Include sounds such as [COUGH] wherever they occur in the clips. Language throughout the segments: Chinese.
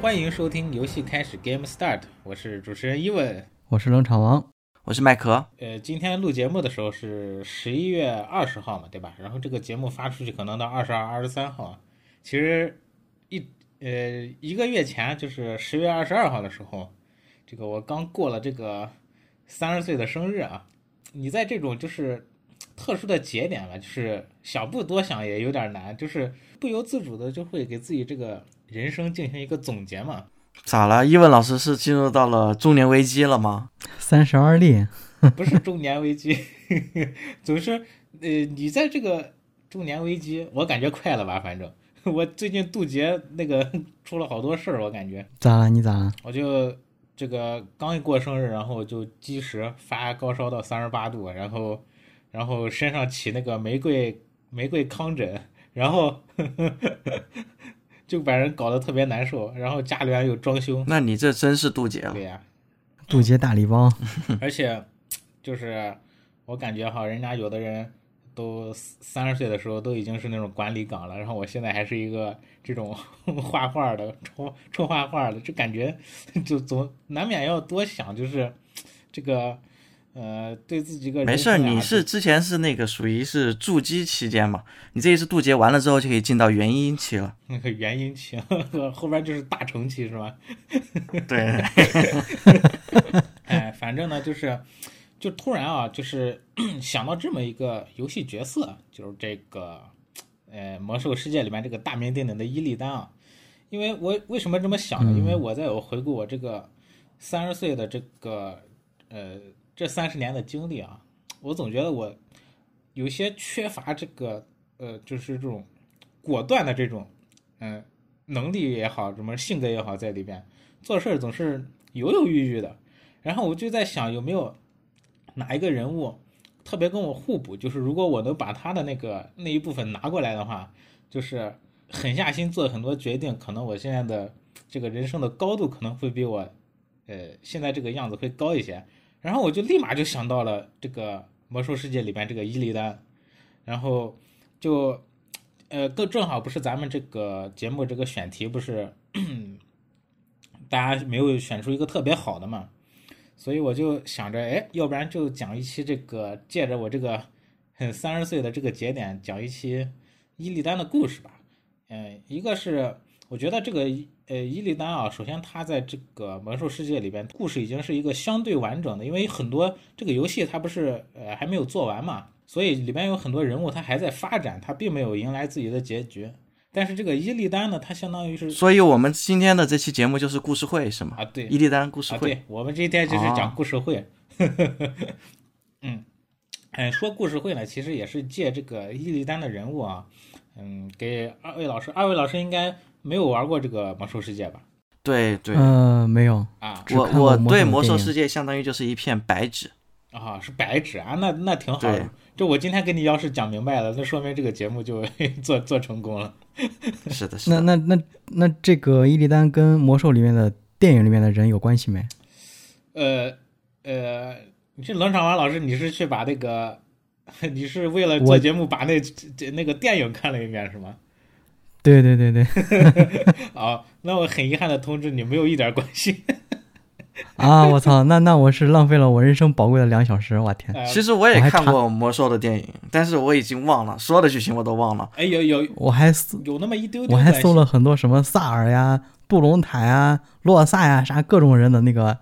欢迎收听游戏开始 Game Start，我是主持人伊文。我是冷场王，我是麦克。呃，今天录节目的时候是十一月二十号嘛，对吧？然后这个节目发出去可能到二十二、二十三号。其实一呃一个月前，就是十月二十二号的时候，这个我刚过了这个三十岁的生日啊。你在这种就是特殊的节点吧，就是想不多想也有点难，就是不由自主的就会给自己这个人生进行一个总结嘛。咋了？伊文老师是进入到了中年危机了吗？三十而立，[LAUGHS] 不是中年危机，[LAUGHS] 总是呃，你在这个中年危机，我感觉快了吧？反正 [LAUGHS] 我最近渡劫那个出了好多事儿，我感觉咋了？你咋了？我就这个刚一过生日，然后就积食发高烧到三十八度，然后然后身上起那个玫瑰玫瑰糠疹，然后就把人搞得特别难受，然后家里面又装修，那你这真是渡劫了对。呀、渡劫大礼包，[LAUGHS] 而且就是我感觉哈，人家有的人都三十岁的时候都已经是那种管理岗了，然后我现在还是一个这种 [LAUGHS] 画画的、抽抽画画的，就感觉 [LAUGHS] 就总难免要多想，就是这个呃，对自己一个没事儿，你是之前是那个属于是筑基期间嘛？你这一次渡劫完了之后就可以进到元婴期了。那 [LAUGHS] 个元婴期，后边就是大成期是吧？[LAUGHS] 对，哎，反正呢，就是就突然啊，就是 [COUGHS] 想到这么一个游戏角色，就是这个呃魔兽世界里面这个大名鼎鼎的伊利丹啊。因为我为什么这么想呢？因为我在我回顾我这个三十岁的这个呃这三十年的经历啊，我总觉得我有些缺乏这个呃就是这种果断的这种嗯、能力也好，什么性格也好在里边，做事儿总是犹犹豫豫的。然后我就在想，有没有哪一个人物特别跟我互补？就是如果我能把他的那个那一部分拿过来的话，就是狠下心做很多决定，可能我现在的这个人生的高度可能会比我呃现在这个样子会高一些。然后我就立马就想到了这个魔兽世界里边这个伊利丹，然后就呃更正好不是咱们这个节目这个选题不是 [CLEARS THROAT] 大家没有选出一个特别好的嘛，所以我就想着，哎，要不然就讲一期这个，借着我这个很三十岁的这个节点，讲一期伊利丹的故事吧。嗯，一个是我觉得这个呃伊利丹啊，首先他在这个魔兽世界里边，故事已经是一个相对完整的，因为很多这个游戏它不是呃还没有做完嘛，所以里边有很多人物他还在发展，他并没有迎来自己的结局。但是这个伊利丹呢，它相当于是所以我们今天的这期节目就是故事会是吗？啊，对，伊利丹故事啊，会。对，我们今天就是讲哦故事会。[LAUGHS] 嗯，哎，说故事会呢，其实也是借这个伊利丹的人物啊，嗯，给二位老师，二位老师应该没有玩过这个魔兽世界吧？对对，呃，没有，啊我我对魔兽世界相当于就是一片白纸。啊，是白纸啊，那那挺好的就。我今天跟你要是讲明白了，那说明这个节目就 [LAUGHS] 做做成功了。[LAUGHS] 是的，是那的。那那那这个伊利丹跟魔兽里面的电影里面的人有关系没？呃呃，你是冷场王老师，你是去把那个，[LAUGHS] 你是为了做节目把那这那个电影看了一遍是吗？对对对对，[LAUGHS] 好，那我很遗憾的通知你，没有一点关系。[LAUGHS] 啊，我操，那那我是浪费了我人生宝贵的两小时，我天，呃其实我也看过魔兽的电影，但是我已经忘了所有的剧情我都忘了。哎，有有我还搜有那么一丢丢我还搜了很多什么萨尔呀、布隆坦呀、洛萨呀，啥各种人的那个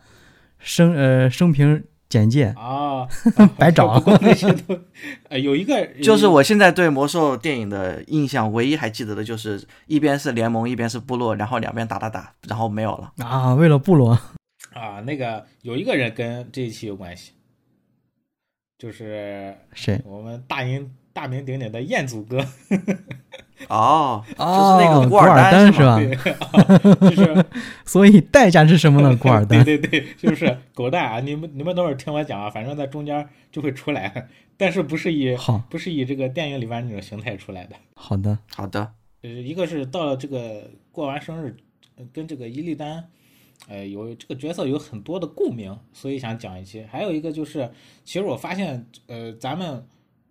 生呃生平简介，啊，[LAUGHS] 白找那些都，呃，有一个 [LAUGHS] 就是我现在对魔兽电影的印象，唯一还记得的就是一边是联盟，一边是部落，然后两边打打打，然后没有了。啊，为了部落，[LAUGHS] 啊，那个有一个人跟这一期有关系，就是谁？我们大名大名鼎鼎的彦祖哥，哦，[LAUGHS] 哦，就是那个古尔丹是吧？[LAUGHS] 就是 [LAUGHS] 所以代价是什么呢？古尔丹对对对，就是狗蛋啊！你们你们等会儿听我讲啊，反正在中间就会出来，但是不是以好不是以这个电影里边那种形态出来的。好的，好的，呃，一个是到了这个过完生日，呃跟这个伊利丹，呃，有这个角色有很多的共鸣，所以想讲一期。还有一个就是，其实我发现，呃，咱们，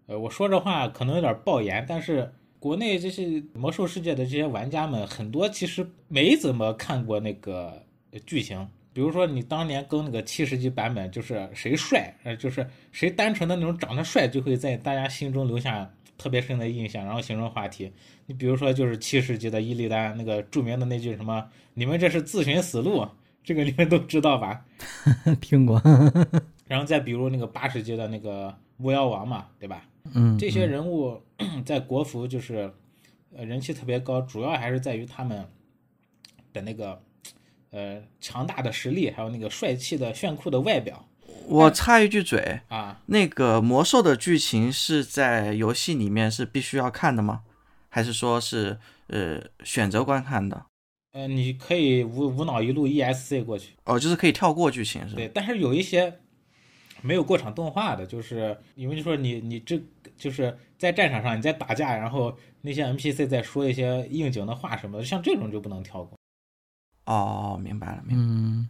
呃，我说这话可能有点爆言，但是国内这些魔兽世界的这些玩家们，很多其实没怎么看过那个呃剧情。比如说你当年更那个七十级版本，就是谁帅，呃，就是谁单纯的那种长得帅，就会在大家心中留下特别深的印象，然后形成话题。你比如说就是七十级的伊利丹那个著名的那句什么“你们这是自寻死路”，这个你们都知道吧？[LAUGHS] 听过，[LAUGHS] 然后再比如那个八十级的那个巫妖王嘛，对吧？嗯，这些人物 [CLEARS THROAT] 在国服就是呃人气特别高，主要还是在于他们的那个呃强大的实力，还有那个帅气的炫酷的外表我插一句嘴，啊。那个魔兽的剧情是在游戏里面是必须要看的吗？还是说是呃选择观看的？呃，你可以无无脑一路 ESC 过去，哦，就是可以跳过剧情是吧？对，但是有一些没有过场动画的，就是因为就说你你这就是在战场上你在打架，然后那些 NPC 在说一些应景的话什么的，像这种就不能跳过。哦，明白了，明白了。嗯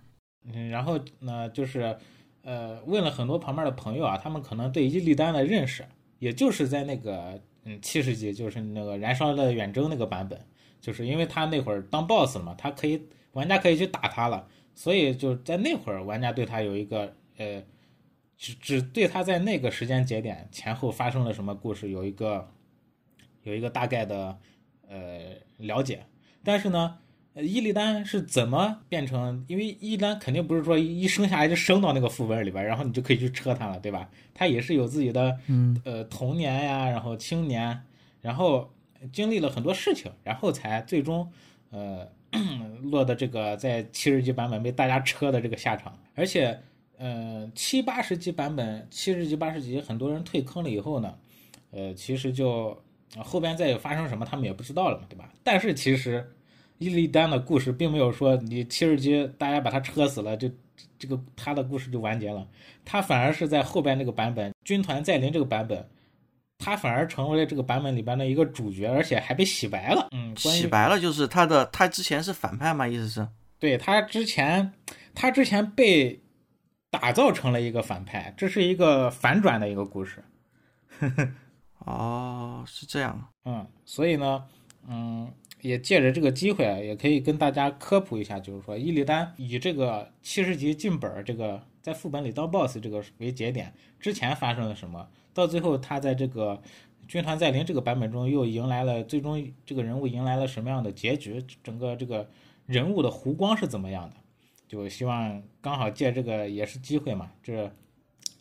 嗯，然后呢，就是呃，问了很多旁边的朋友啊，他们可能对伊利丹的认识，也就是在那个嗯七十级，就是那个燃烧的远征那个版本，就是因为他那会儿当 boss 了嘛，他可以玩家可以去打他了，所以就在那会儿玩家对他有一个呃，只只对他在那个时间节点前后发生了什么故事有一个有一个大概的呃了解，但是呢。呃伊利丹是怎么变成？因为伊利丹肯定不是说一生下来就生到那个副本里边，然后你就可以去车他了，对吧？他也是有自己的嗯呃童年呀，然后青年，然后经历了很多事情，然后才最终呃 [COUGHS] 落的这个在七十级版本被大家车的这个下场。而且呃七八十级版本、七十级、八十级，很多人退坑了以后呢，呃其实就呃后边再有发生什么他们也不知道了嘛，对吧？但是其实。伊利丹的故事并没有说你七十级大家把他车死了，就这个他的故事就完结了。他反而是在后边那个版本军团再临这个版本，他反而成为了这个版本里边的一个主角，而且还被洗白了。嗯，关于洗白了就是他的，他之前是反派嘛？意思是？对他之前，他之前被打造成了一个反派，这是一个反转的一个故事。[LAUGHS] 哦，是这样。嗯，所以呢，嗯，也借着这个机会啊，也可以跟大家科普一下，就是说伊利丹以这个七十级进本儿这个在副本里当 BOSS 这个为节点，之前发生了什么，到最后他在这个军团再临这个版本中又迎来了最终这个人物迎来了什么样的结局，整个这个人物的弧光是怎么样的，就希望刚好借这个也是机会嘛，这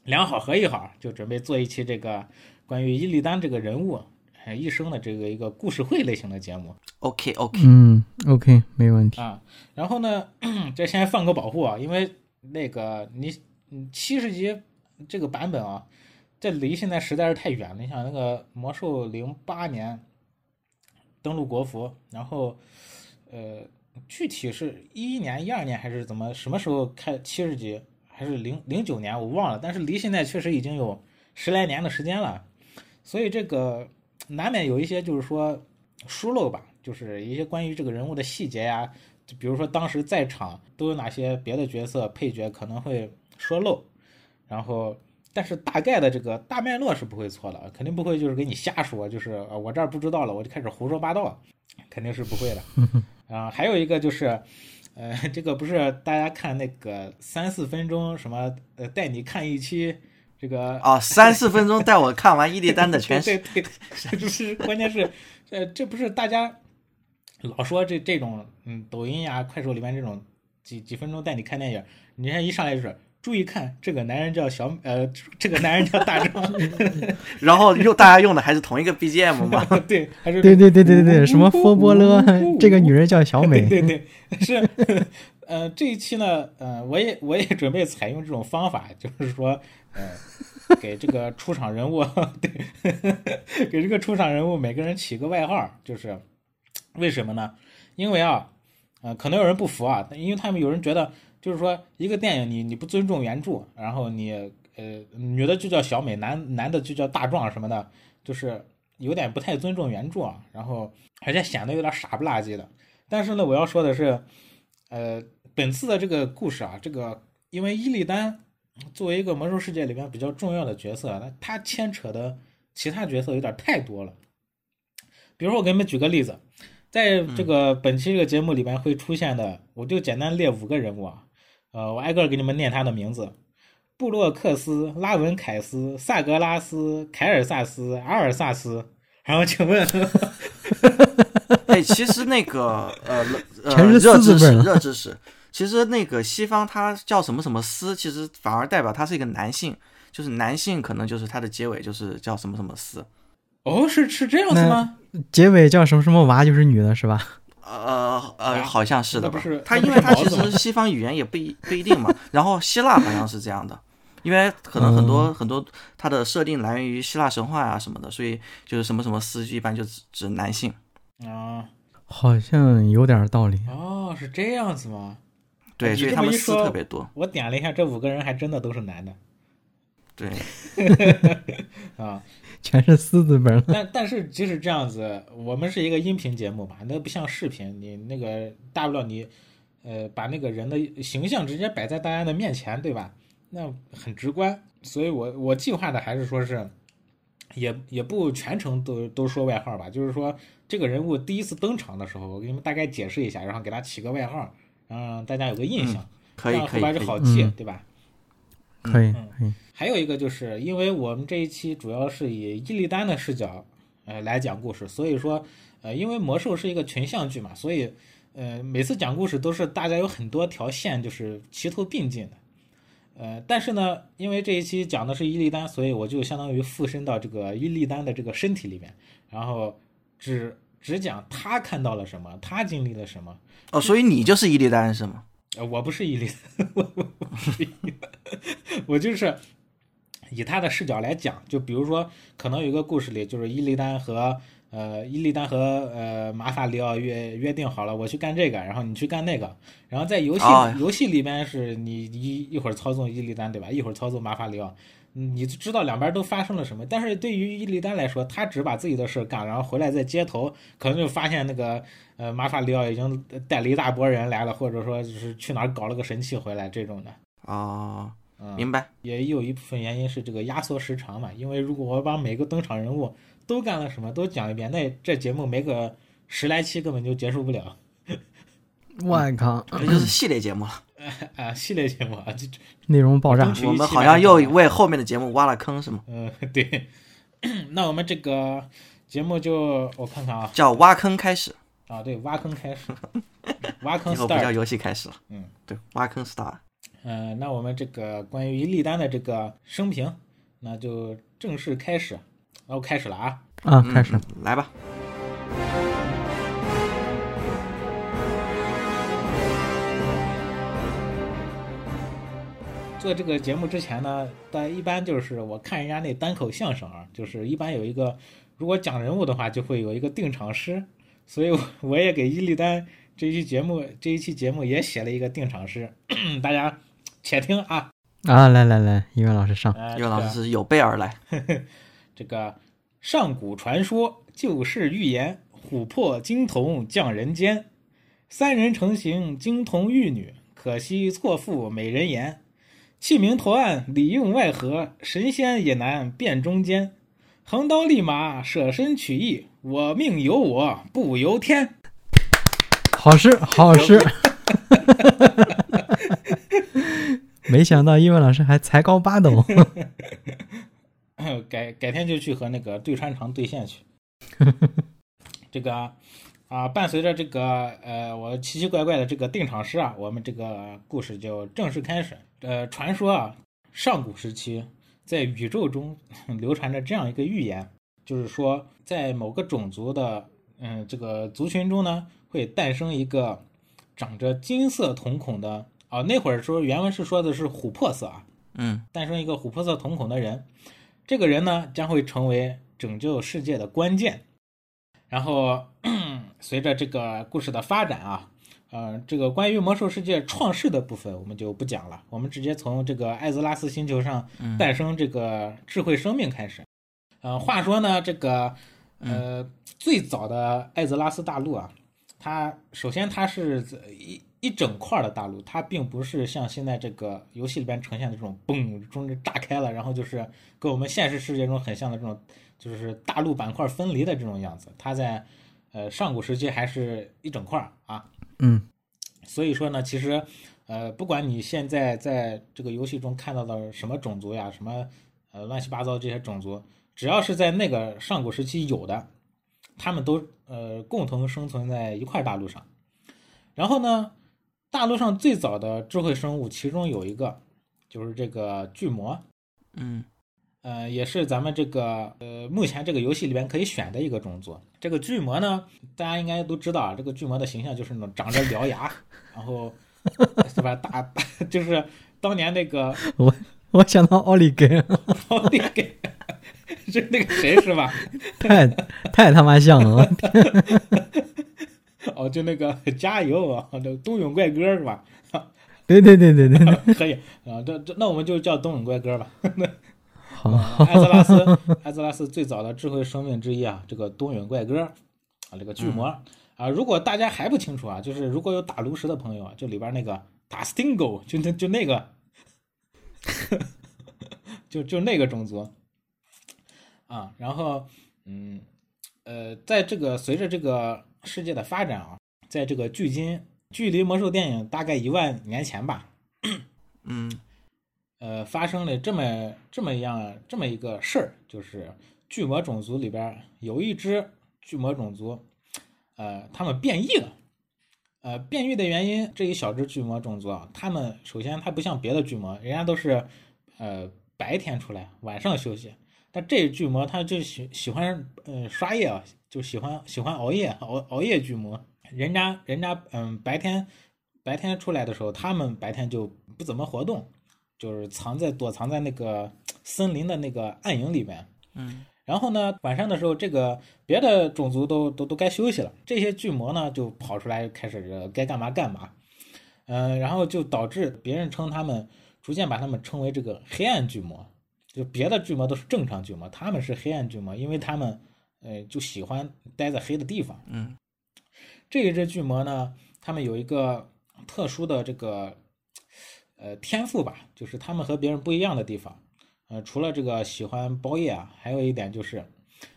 两好合一好，就准备做一期这个关于伊利丹这个人物。呃一生的这个一个故事会类型的节目 OK OK，嗯，OK，没问题。啊，然后呢，[CLEARS THROAT] 这先放个保护啊，因为那个你你七十级这个版本啊，这离现在实在是太远了。你想那个魔兽零八年登陆国服，然后呃，具体是一一年、一二年还是怎么什么时候开七十级，还是零零九年我忘了，但是离现在确实已经有十来年的时间了，所以这个。难免有一些就是说疏漏吧，就是一些关于这个人物的细节呀，就比如说当时在场都有哪些别的角色配角可能会说漏，然后但是大概的这个大脉络是不会错的，肯定不会就是给你瞎说，就是呃我这儿不知道了我就开始胡说八道，肯定是不会的。[LAUGHS] 啊，还有一个就是，呃，这个不是大家看那个三四分钟什么呃带你看一期。这个哦，三四分钟带我看完伊利丹的全对对对，就是关键是，呃，这不是大家老说这这种嗯抖音呀、快手里面这种几几分钟带你看电影，你看一上来就是注意看，这个男人叫小呃，[LAUGHS] 这个男人叫大壮，[LAUGHS] 然后用大家用的还是同一个 BGM 嘛？[LAUGHS] 对，还是对对对对对对，什么佛波勒，这个女人叫小美，对对对，是。呃，这一期呢，呃，我也我也准备采用这种方法，就是说，呃，给这个出场人物，对，给这个出场人物每个人起个外号，就是为什么呢？因为啊，呃，可能有人不服啊，因为他们有人觉得，就是说一个电影你你不尊重原著，然后你呃女的就叫小美，男男的就叫大壮什么的，就是有点不太尊重原著啊，然后而且显得有点傻不拉几的。但是呢，我要说的是，呃。本次的这个故事啊，这个因为伊利丹作为一个魔兽世界里面比较重要的角色，那他牵扯的其他角色有点太多了。比如说我给你们举个例子，在这个本期这个节目里边会出现的，我就简单列五个人物啊，呃，我挨个给你们念他的名字：布洛克斯、拉文凯斯、萨格拉斯、凯尔萨斯、阿尔萨斯。然后请问，[LAUGHS] 哎，其实那个呃呃热知识热知识，其实那个西方它叫什么什么斯，其实反而代表他是一个男性，就是男性可能就是它的结尾就是叫什么什么斯。哦，是是这样子吗？结尾叫什么什么娃就是女的是吧？呃呃，啊好像是的吧那不是？它因为它其实西方语言也不一不一定嘛。然后希腊好像是这样的，因为可能很多、嗯很多它的设定来源于希腊神话啊什么的，所以就是什么什么司机一般就指指男性。啊，好像有点道理。哦，是这样子吗？对，所以他们斯这么一说特别多。我点了一下，这五个人还真的都是男的对，[LAUGHS] 啊。全是四字辈儿。但但是即使这样子，我们是一个音频节目嘛，那不像视频，你那个大不了你，呃，把那个人的形象直接摆在大家的面前，对吧？那很直观。所以我我计划的还是说是，也也不全程都都说外号吧，就是说这个人物第一次登场的时候，我给你们大概解释一下，然后给他起个外号，让大家有个印象，可以这样后边。就好记，嗯对吧？可以嗯。可以，还有一个就是，因为我们这一期主要是以伊利丹的视角，呃，来讲故事，所以说，呃，因为魔兽是一个群像剧嘛，所以，呃，每次讲故事都是大家有很多条线，就是齐头并进的，呃，但是呢，因为这一期讲的是伊利丹，所以我就相当于附身到这个伊利丹的这个身体里面，然后只只讲他看到了什么，他经历了什么，哦，所以你就是伊利丹是吗？呃，我不是伊利，我我不是伊利，[LAUGHS] 我就是以他的视角来讲。就比如说，可能有一个故事里，就是伊利丹和呃伊利丹和呃马法里奥约约定好了，我去干这个，然后你去干那个。然后在游戏、哦游戏里边是你一一会儿操纵伊利丹，对吧？一会儿操纵马法里奥。嗯你就知道两边都发生了什么，但是对于伊利丹来说，他只把自己的事儿干，然后回来在街头可能就发现那个呃马法里奥已经带了一大波人来了，或者说就是去哪儿搞了个神器回来这种的。哦，嗯，明白。也有一部分原因是这个压缩时长嘛，因为如果我把每个登场人物都干了什么都讲一遍，那这节目没个十来期根本就结束不了 [LAUGHS] 我靠，这就是系列节目了。[LAUGHS] 啊！系列节目啊，这 [LAUGHS] 内容爆炸我们好像又为后面的节目挖了坑是吗？嗯对，[COUGHS] 那我们这个节目就我看看啊叫挖坑开始，啊对，挖坑开始，[LAUGHS] 挖坑以后不叫。游戏开始了。嗯，对，挖坑 star。嗯、那我们这个关于利丹的这个生平，那就正式开始。那我开始了啊。啊，嗯开始嗯。来吧。做这个节目之前呢，大家一般就是我看人家那单口相声啊，就是一般有一个，如果讲人物的话，就会有一个定场诗，所以我我也给伊利丹这一期节目这一期节目也写了一个定场诗，[CLEARS THROAT] 大家且听啊。啊，来来来，音乐老师上。呃，乐老师是有备而来。[LAUGHS] 这个上古传说，旧事预言，琥珀金童降人间，三人成行，金童玉女，可惜错付美人颜。器名投案，里应外合，神仙也难辨忠奸。横刀立马，舍身取义，我命由我不由天。好诗，[LAUGHS] 好诗。[LAUGHS] 没想到英文老师还才高八斗。[LAUGHS] 改改天就去和那个对穿肠对线去。这个啊，伴随着这个呃，我奇奇怪怪的这个定场诗啊，我们这个故事就正式开始。呃，传说啊，上古时期在宇宙中 [LAUGHS] 流传着这样一个预言，就是说在某个种族的嗯这个族群中呢，会诞生一个长着金色瞳孔的啊，那会儿说原文是说的是琥珀色啊，嗯诞生一个琥珀色瞳孔的人，这个人呢将会成为拯救世界的关键。然后 [CLEARS THROAT] 随着这个故事的发展啊，呃，这个关于魔兽世界创世的部分我们就不讲了，我们直接从这个艾泽拉斯星球上诞生这个智慧生命开始。呃，话说呢，这个呃最早的艾泽拉斯大陆啊，它首先它是一一一整块儿的大陆，它并不是像现在这个游戏里边呈现的这种嘣中间炸开了，然后就是跟我们现实世界中很像的这种，就是大陆板块分离的这种样子。它在呃上古时期还是一整块儿啊，嗯。所以说呢，其实，呃，不管你现在在这个游戏中看到的什么种族呀，什么呃乱七八糟这些种族，只要是在那个上古时期有的，他们都呃共同生存在一块大陆上。然后呢，大陆上最早的智慧生物，其中有一个就是这个巨魔，嗯呃，也是咱们这个呃目前这个游戏里边可以选的一个种族。这个巨魔呢，大家应该都知道啊，这个巨魔的形象就是那种长着獠牙，然后是吧？大 [LAUGHS] 就是当年那个我我想到奥利给，奥利给是那个谁是吧？太太他妈像了，[LAUGHS] 哦，就那个加油啊，这冬泳怪哥是吧？[LAUGHS] 对对对对对，可以啊，这这那我们就叫冬泳怪哥吧。好，艾泽拉斯，[LAUGHS] 艾泽拉斯最早的智慧生命之一啊，这个冬泳怪哥啊，这个巨魔、啊，如果大家还不清楚啊，就是如果有打炉石的朋友啊，就里边那个打 Stingo 就那就那个，[LAUGHS] 就就那个种族。啊，然后嗯呃，在这个随着这个世界的发展啊，在这个距今距离魔兽电影大概一万年前吧，嗯呃，发生了这么这么样这么一个事儿，就是巨魔种族里边有一只巨魔种族，呃，他们变异了。呃，变异的原因，这一小只巨魔种族啊，他们首先它不像别的巨魔，人家都是呃白天出来，晚上休息。但这巨魔它就喜喜欢呃刷夜啊，就喜欢喜欢熬夜，熬熬夜巨魔。人家人家嗯白天白天出来的时候，他们白天就不怎么活动，就是藏在躲藏在那个森林的那个暗影里面。嗯然后呢，晚上的时候，这个别的种族都都都该休息了，这些巨魔呢就跑出来开始呃该干嘛干嘛，嗯、然后就导致别人称他们逐渐把他们称为这个黑暗巨魔，就别的巨魔都是正常巨魔，他们是黑暗巨魔，因为他们呃就喜欢待在黑的地方。嗯这一只巨魔呢，他们有一个特殊的这个呃天赋吧，就是他们和别人不一样的地方。呃，除了这个喜欢包夜啊，还有一点就是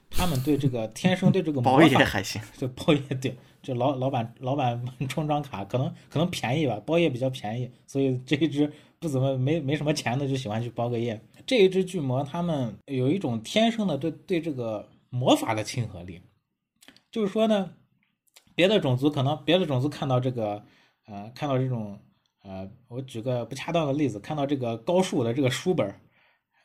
他们对这个天生对这个魔包夜法，还行，就包夜对，就老老板老板充张卡可能可能便宜吧，包夜比较便宜，所以这一只不怎么没没什么钱的就喜欢去包个夜。这一只巨魔，他们有一种天生的对对这个魔法的亲和力，就是说呢，别的种族可能别的种族看到这个呃看到这种呃，我举个不恰当的例子，看到这个高数的这个书本儿，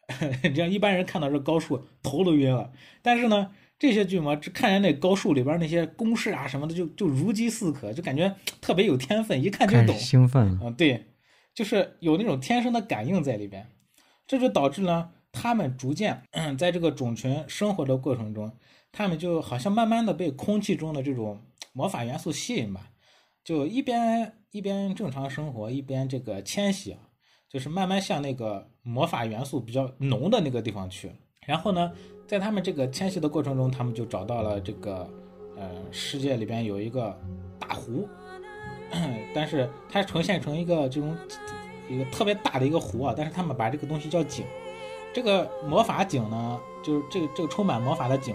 [LAUGHS] 这样一般人看到这高数头都晕了，但是呢。这些巨魔只看见那高数里边那些公式啊什么的，就就如饥似渴，就感觉特别有天分，一看就懂。兴奋了，嗯，对，就是有那种天生的感应在里边，这就导致呢，他们逐渐嗯在这个种群生活的过程中，他们就好像慢慢的被空气中的这种魔法元素吸引吧，就一边一边正常生活，一边这个迁徙啊，就是慢慢向那个魔法元素比较浓的那个地方去。然后呢，在他们这个迁徙的过程中，他们就找到了这个呃世界里边有一个大湖，[CLEARS THROAT] 但是它呈现成一个这种一个特别大的一个湖啊，但是他们把这个东西叫井。这个魔法井呢，就是这个这个充满魔法的井，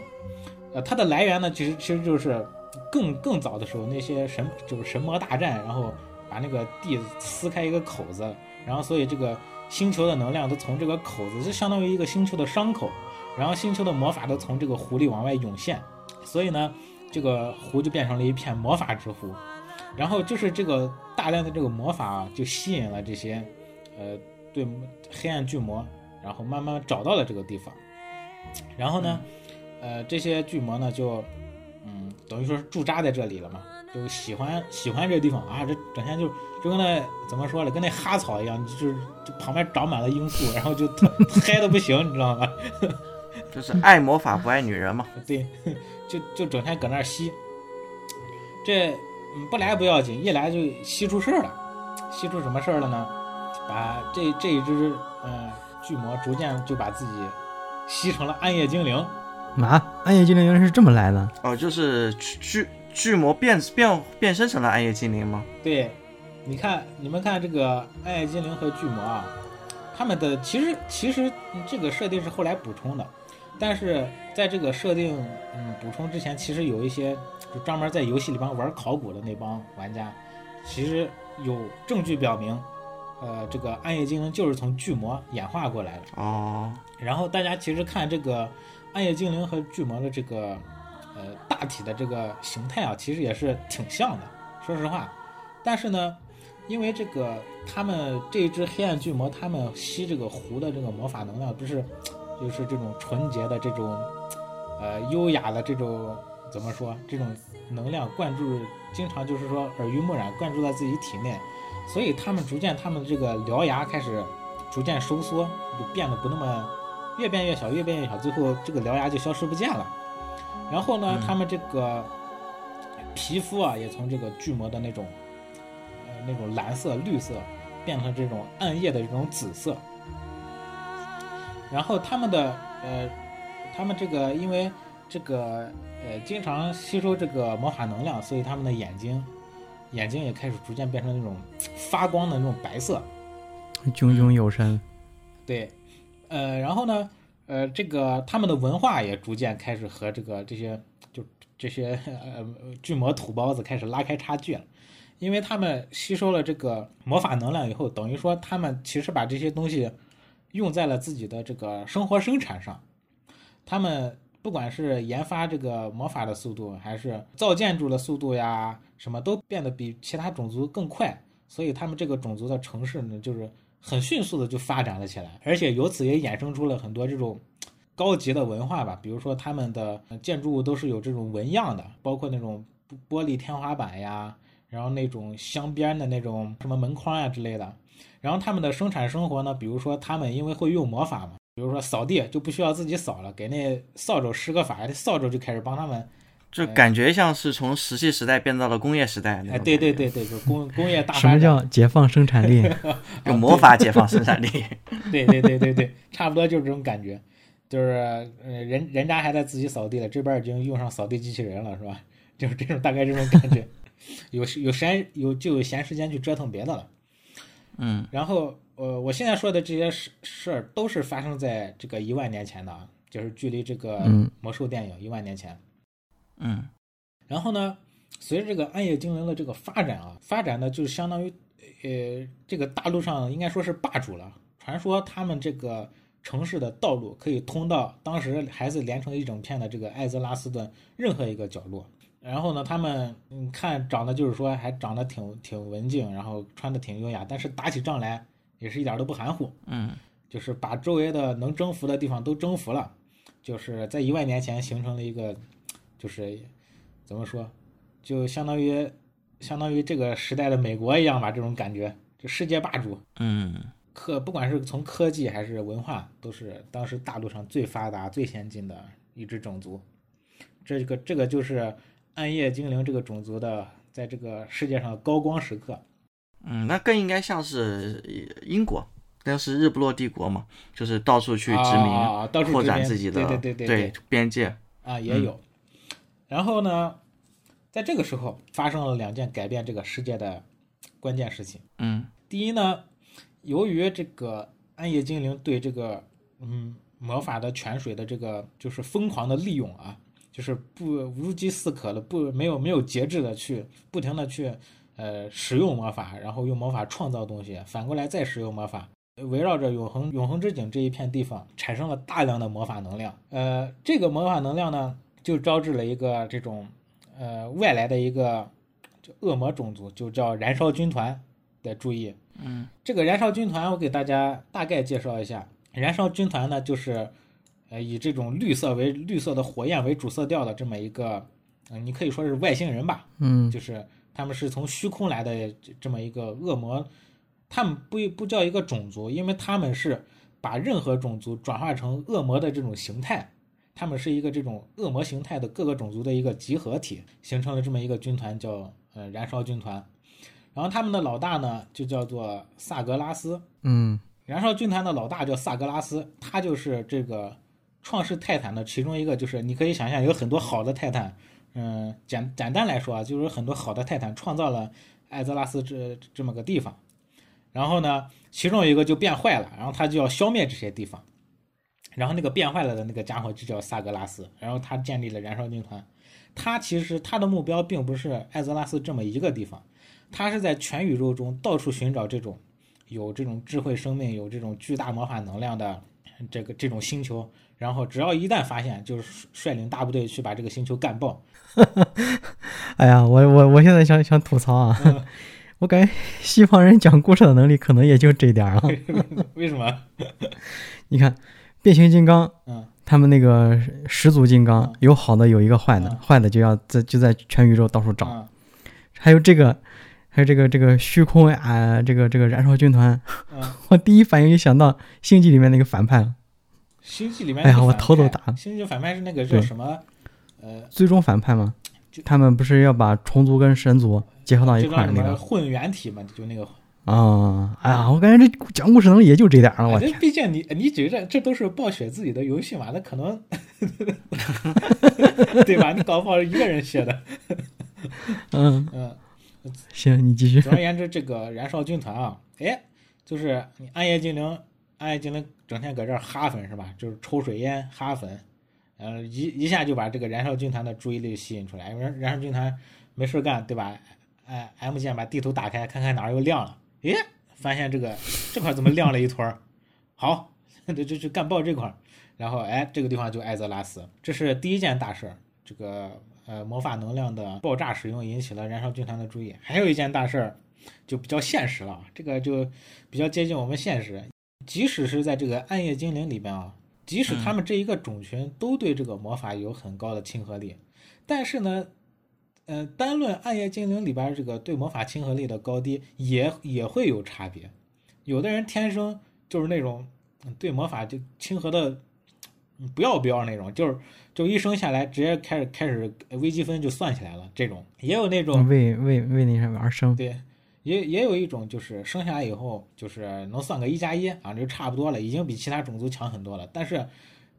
呃，它的来源呢，其实其实就是更更早的时候那些神就是神魔大战，然后把那个地撕开一个口子，然后所以这个星球的能量都从这个口子，就相当于一个星球的伤口，然后星球的魔法都从这个湖里往外涌现，所以呢，这个湖就变成了一片魔法之湖。然后就是这个大量的这个魔法啊，就吸引了这些，呃，对黑暗巨魔，然后慢慢找到了这个地方。然后呢，呃，这些巨魔呢就，嗯，等于说是驻扎在这里了嘛，就喜欢喜欢这个地方啊，这整天就就跟那怎么说了，跟那哈草一样，就是就旁边长满了罂粟，然后就特嗨的不行，你知道吗？[LAUGHS] 就是爱魔法不爱女人嘛。[LAUGHS] 对，[LAUGHS] 就就整天搁那儿吸，这嗯不来不要紧，一来就吸出事儿了。吸出什么事儿了呢？把这这一只呃巨魔逐渐就把自己吸成了暗夜精灵。啊，暗夜精灵原来是这么来的，哦，就是巨巨巨魔变变变身成了暗夜精灵吗？对，你看你们看这个暗夜精灵和巨魔啊，他们的其实其实这个设定是后来补充的，但是在这个设定嗯补充之前，其实有一些就专门在游戏里边玩考古的那帮玩家，其实有证据表明，呃，这个暗夜精灵就是从巨魔演化过来的。哦，然后大家其实看这个暗夜精灵和巨魔的这个呃大体的这个形态啊，其实也是挺像的，说实话。但是呢，因为这个他们这一只黑暗巨魔，他们吸这个湖的这个魔法能量，不是就是这种纯洁的这种呃优雅的这种怎么说这种能量灌注，经常就是说耳濡目染灌注在自己体内，所以他们逐渐他们这个獠牙开始逐渐收缩，就变得不那么越变越小，越变越小，最后这个獠牙就消失不见了。然后呢，嗯他们这个皮肤啊，也从这个巨魔的那种呃那种蓝色、绿色，变成这种暗夜的这种紫色。然后他们的呃，他们这个因为这个呃经常吸收这个魔法能量，所以他们的眼睛眼睛也开始逐渐变成那种发光的那种白色。炯炯有神。对，呃，然后呢，呃，这个他们的文化也逐渐开始和这个这些就这些呃巨魔土包子开始拉开差距了，因为他们吸收了这个魔法能量以后，等于说他们其实把这些东西用在了自己的这个生活生产上，他们不管是研发这个魔法的速度，还是造建筑的速度呀，什么都变得比其他种族更快，所以他们这个种族的城市呢，就是很迅速的就发展了起来，而且由此也衍生出了很多这种高级的文化吧，比如说他们的建筑物都是有这种纹样的，包括那种玻璃天花板呀，然后那种镶边的那种什么门框呀之类的。然后他们的生产生活呢，比如说他们因为会用魔法嘛，比如说扫地就不需要自己扫了，给那扫帚施个法，那扫帚就开始帮他们。就感觉像是从石器时代变到了工业时代。哎，对对，对对，就工工业大什么。叫解放生产力？[LAUGHS] [LAUGHS] 用魔法解放生产力。[LAUGHS] 对对对对对，差不多就是这种感觉，就是呃人人家还在自己扫地了，这边已经用上扫地机器人了，是吧？就是这种大概这种感觉，有时有闲有就有闲时间去折腾别的了。嗯然后呃，我现在说的这些事事儿都是发生在这个一万年前的啊，就是距离这个嗯魔兽电影一万年前。嗯然后呢，随着这个暗夜精灵的这个发展啊，发展呢就相当于，呃，这个大陆上应该说是霸主了。传说他们这个城市的道路可以通到当时还是连成一整片的这个艾泽拉斯的任何一个角落。然后呢，他们你看长得就是说还长得挺挺文静，然后穿的挺优雅，但是打起仗来也是一点都不含糊，嗯就是把周围的能征服的地方都征服了，就是在一万年前形成了一个，就是怎么说，就相当于相当于这个时代的美国一样吧，这种感觉，就世界霸主，嗯科不管是从科技还是文化，都是当时大陆上最发达、最先进的一支种族。这个这个就是暗夜精灵这个种族的在这个世界上的高光时刻。嗯，那更应该像是英国，当时日不落帝国嘛，就是到处去殖民，啊，到处扩展自己的对对对对边界。啊，也有。然后呢，在这个时候发生了两件改变这个世界的关键事情。嗯第一呢，由于这个暗夜精灵对这个嗯魔法的泉水的这个就是疯狂的利用啊，就是不无饥似渴的，不没有没有节制的去不停的去呃使用魔法，然后用魔法创造东西，反过来再使用魔法。围绕着永恒永恒之井这一片地方，产生了大量的魔法能量。呃，这个魔法能量呢，就招致了一个这种呃外来的一个就恶魔种族，就叫燃烧军团。的注意，嗯这个燃烧军团，我给大家大概介绍一下。燃烧军团呢，就是呃以这种绿色为绿色的火焰为主色调的这么一个，嗯、你可以说是外星人吧，嗯就是他们是从虚空来的这这么一个恶魔，他们不不叫一个种族，因为他们是把任何种族转化成恶魔的这种形态，他们是一个这种恶魔形态的各个种族的一个集合体，形成了这么一个军团，叫呃燃烧军团。然后他们的老大呢，就叫做萨格拉斯。嗯燃烧军团的老大叫萨格拉斯，他就是这个创世泰坦的其中一个，就是你可以想象有很多好的泰坦，嗯，简简单来说啊，就是有很多好的泰坦创造了艾泽拉斯这这么个地方，然后呢，其中一个就变坏了，然后他就要消灭这些地方，然后那个变坏了的那个家伙就叫萨格拉斯，然后他建立了燃烧军团，他其实他的目标并不是艾泽拉斯这么一个地方，他是在全宇宙中到处寻找这种有这种智慧生命、有这种巨大魔法能量的这个这种星球，然后只要一旦发现，就是率领大部队去把这个星球干爆。[LAUGHS] 哎呀，我我我现在想想吐槽啊，嗯我感觉西方人讲故事的能力可能也就这点儿了。[LAUGHS] 为什么？[LAUGHS] 你看，变形金刚，嗯，他们那个始祖金刚嗯有好的，有一个坏的，嗯坏的就要在就在全宇宙到处找。嗯还有这个，还有这个这个虚空啊，这个这个燃烧军团，嗯，[LAUGHS] 我第一反应就想到星际里面那个反派，星际里面哎呀我头都大了星际反派是那个叫什么？呃，最终反派吗就。他们不是要把虫族跟神族结合到一块儿那个混元体嘛？就那个。啊？哎呀，我感觉这讲故事能力也就这点了，我！毕竟你你觉着这都是暴雪自己的游戏嘛，那可能 [LAUGHS] 对吧？你搞不好是一个人写的。[LAUGHS] 嗯，[LAUGHS] 嗯，行，你继续。总而言之，这个燃烧军团啊，哎，就是你暗夜精灵，暗夜精灵整天搁这儿哈粉是吧？就是抽水烟哈粉，呃，一一下就把这个燃烧军团的注意力吸引出来。因为燃烧军团没事干，对吧？哎，M 键把地图打开，看看哪儿又亮了，诶，发现这个这块怎么亮了一坨儿？好，就就就干爆这块儿。然后哎，这个地方就艾泽拉斯，这是第一件大事儿。这个呃魔法能量的爆炸使用引起了燃烧军团的注意。还有一件大事儿，就比较现实了，这个就比较接近我们现实。即使是在这个暗夜精灵里边啊，即使他们这一个种群都对这个魔法有很高的亲和力，但是呢，呃，单论暗夜精灵里边这个对魔法亲和力的高低，也也会有差别。有的人天生就是那种嗯对魔法就亲和的嗯不要不要那种，就是就一生下来直接开始开始微积分就算起来了这种，也有那种为为为那什么而生，对，也也有一种就是生下来以后就是能算个一加一啊，就差不多了，已经比其他种族强很多了。但是，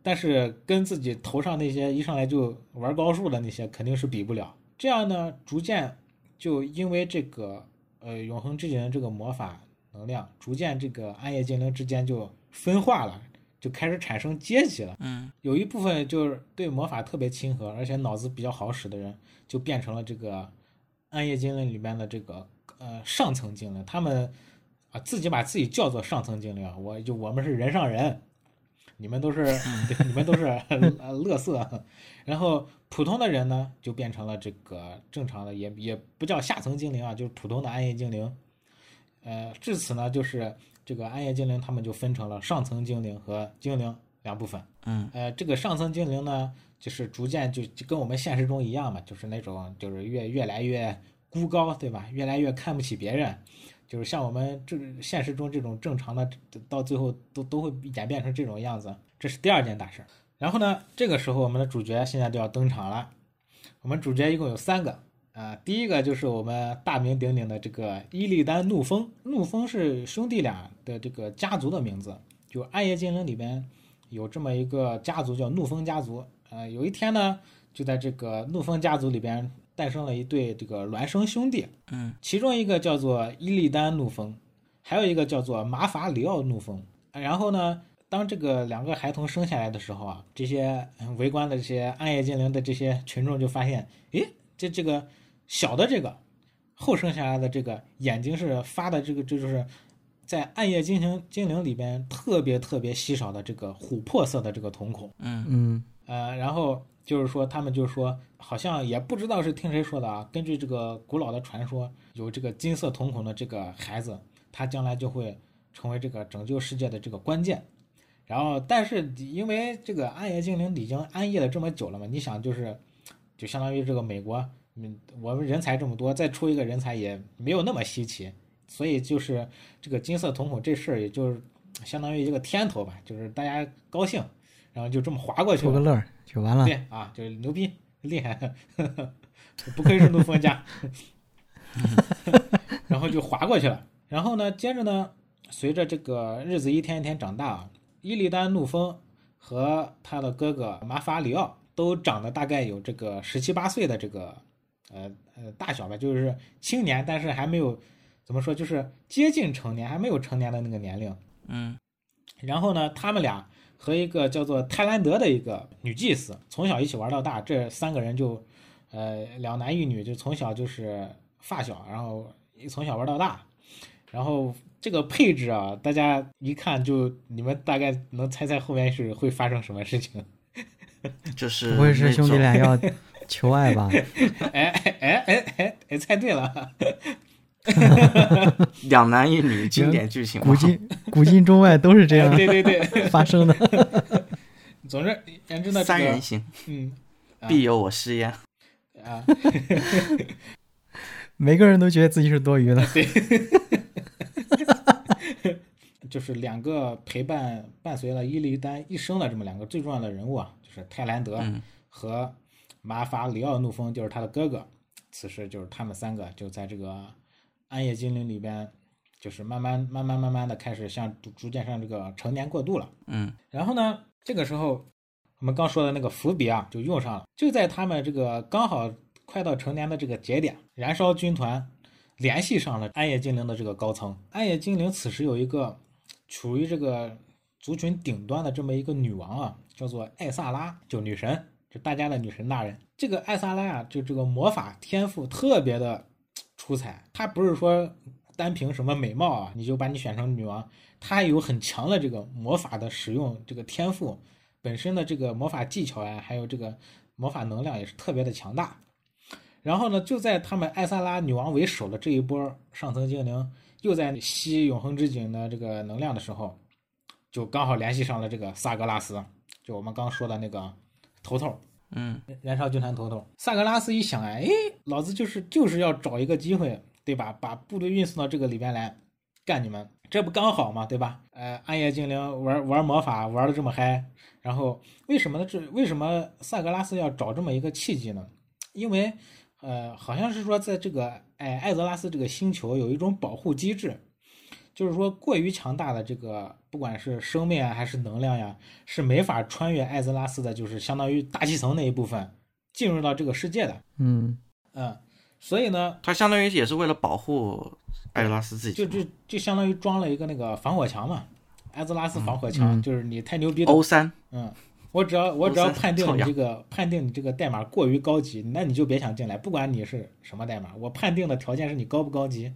但是跟自己头上那些一上来就玩高数的那些肯定是比不了。这样呢，逐渐就因为这个呃永恒之井的这个魔法能量，逐渐这个暗夜精灵之间就分化了，就开始产生阶级了。嗯有一部分就是对魔法特别亲和，而且脑子比较好使的人，就变成了这个暗夜精灵里面的这个呃上层精灵，他们啊自己把自己叫做上层精灵啊，我就我们是人上人，[LAUGHS] 你们都是、对你们都是呃乐色，然后普通的人呢就变成了这个正常的，也也不叫下层精灵啊，就是普通的暗夜精灵。呃，至此呢，就是这个暗夜精灵他们就分成了上层精灵和精灵两部分。嗯呃，这个上层精灵呢，就是逐渐就就跟我们现实中一样嘛，就是那种就是越越来越孤高，对吧？越来越看不起别人，就是像我们这现实中这种正常的，到最后都都会演变成这种样子。这是第二件大事。然后呢，这个时候我们的主角现在就要登场了。我们主角一共有三个啊、第一个就是我们大名鼎鼎的这个伊利丹怒风，怒风是兄弟俩的这个家族的名字，就暗夜精灵里边有这么一个家族叫怒风家族。呃，有一天呢，就在这个怒风家族里边诞生了一对这个孪生兄弟，嗯其中一个叫做伊利丹怒风，还有一个叫做马法里奥怒风。然后呢，当这个两个孩童生下来的时候啊，这些嗯围观的这些暗夜精灵的这些群众就发现，诶，这这个小的这个后生下来的这个眼睛是发的这个，这就是在暗夜精灵精灵里边特别特别稀少的这个琥珀色的这个瞳孔。嗯嗯呃，然后就是说，他们就是说，好像也不知道是听谁说的啊。根据这个古老的传说，有这个金色瞳孔的这个孩子，他将来就会成为这个拯救世界的这个关键。然后，但是因为这个暗夜精灵已经安逸了这么久了嘛，你想就是，就相当于这个美国，嗯，我们人才这么多，再出一个人才也没有那么稀奇，所以就是这个金色瞳孔这事儿，也就是相当于一个天头吧，就是大家高兴，然后就这么划过去了。图个乐儿就完了。对啊，就是牛逼厉害，[LAUGHS] 不愧是怒风家，然后就划过去了。然后呢，接着呢，随着这个日子一天一天长大啊，伊利丹怒风和他的哥哥马法里奥都长得大概有这个十七八岁的这个呃呃大小吧，就是青年，但是还没有怎么说，就是接近成年，还没有成年的那个年龄。嗯然后呢，他们俩和一个叫做泰兰德的一个女祭司从小一起玩到大，这三个人就，呃，两男一女，就从小就是发小，然后从小玩到大，然后这个配置啊，大家一看就你们大概能猜猜后面是会发生什么事情。[LAUGHS] 就是不会是兄弟俩要求爱吧？[LAUGHS] 哎哎哎哎哎哎，猜对了，[LAUGHS] 两男一女经典剧情古今古今中外都是这样哎对对对，[LAUGHS] 发生的。[LAUGHS] 总之言之呢，这个三人行，嗯啊必有我师焉。啊，每个人都觉得自己是多余的。对就是两个陪伴伴随了伊利丹一生的这么两个最重要的人物啊，就是泰兰德嗯和马法里奥怒风，就是他的哥哥。此时就是他们三个就在这个暗夜精灵里边，就是慢慢慢慢慢慢的开始向逐逐渐向这个成年过渡了。嗯然后呢，这个时候我们刚说的那个伏笔啊，就用上了。就在他们这个刚好快到成年的这个节点，燃烧军团联系上了暗夜精灵的这个高层。暗夜精灵此时有一个处于这个族群顶端的这么一个女王啊，叫做艾萨拉，就女神，就大家的女神大人。这个艾萨拉啊，就这个魔法天赋特别的出彩。她不是说单凭什么美貌啊，你就把你选成女王，她有很强的这个魔法的使用这个天赋，本身的这个魔法技巧呀，还有这个魔法能量也是特别的强大。然后呢，就在他们艾萨拉女王为首的这一波上层精灵又在吸永恒之井的这个能量的时候，就刚好联系上了这个萨格拉斯，就我们刚说的那个头头，嗯燃烧军团头头萨格拉斯一想，哎，老子就是就是要找一个机会，对吧？把部队运送到这个里边来干你们，这不刚好吗？对吧？呃，暗夜精灵玩玩魔法玩的这么嗨，然后为什么呢？这为什么萨格拉斯要找这么一个契机呢？因为呃，好像是说在这个哎艾泽拉斯这个星球有一种保护机制，就是说过于强大的这个不管是生命啊还是能量呀，是没法穿越艾泽拉斯的，就是相当于大气层那一部分进入到这个世界的。嗯，嗯，所以呢，它相当于也是为了保护艾泽拉斯自己，就就就相当于装了一个那个防火墙嘛，艾泽拉斯防火墙，嗯就是你太牛逼了，O 三嗯，我只要我只要判定你这个判定你这个代码过于高级，那你就别想进来，不管你是什么代码，我判定的条件是你高不高级。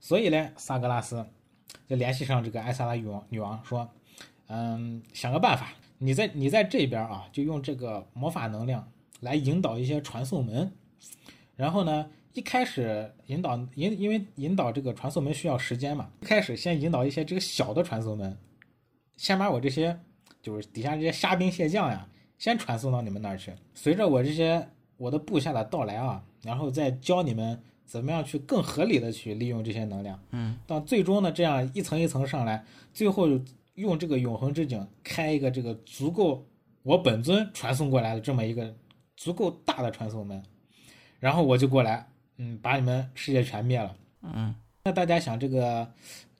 所以呢，萨格拉斯就联系上这个艾萨拉女王女王说，嗯，想个办法，你在你在这边啊，就用这个魔法能量来引导一些传送门，然后呢，一开始引导引因为引导这个传送门需要时间嘛，开始先引导一些这个小的传送门，先把我这些就是底下这些虾兵蟹将呀，先传送到你们那儿去。随着我这些我的部下的到来啊，然后再教你们怎么样去更合理的去利用这些能量。嗯，到最终呢，这样一层一层上来，最后用这个永恒之井开一个这个足够我本尊传送过来的这么一个足够大的传送门，然后我就过来，嗯，把你们世界全灭了。嗯那大家想这个，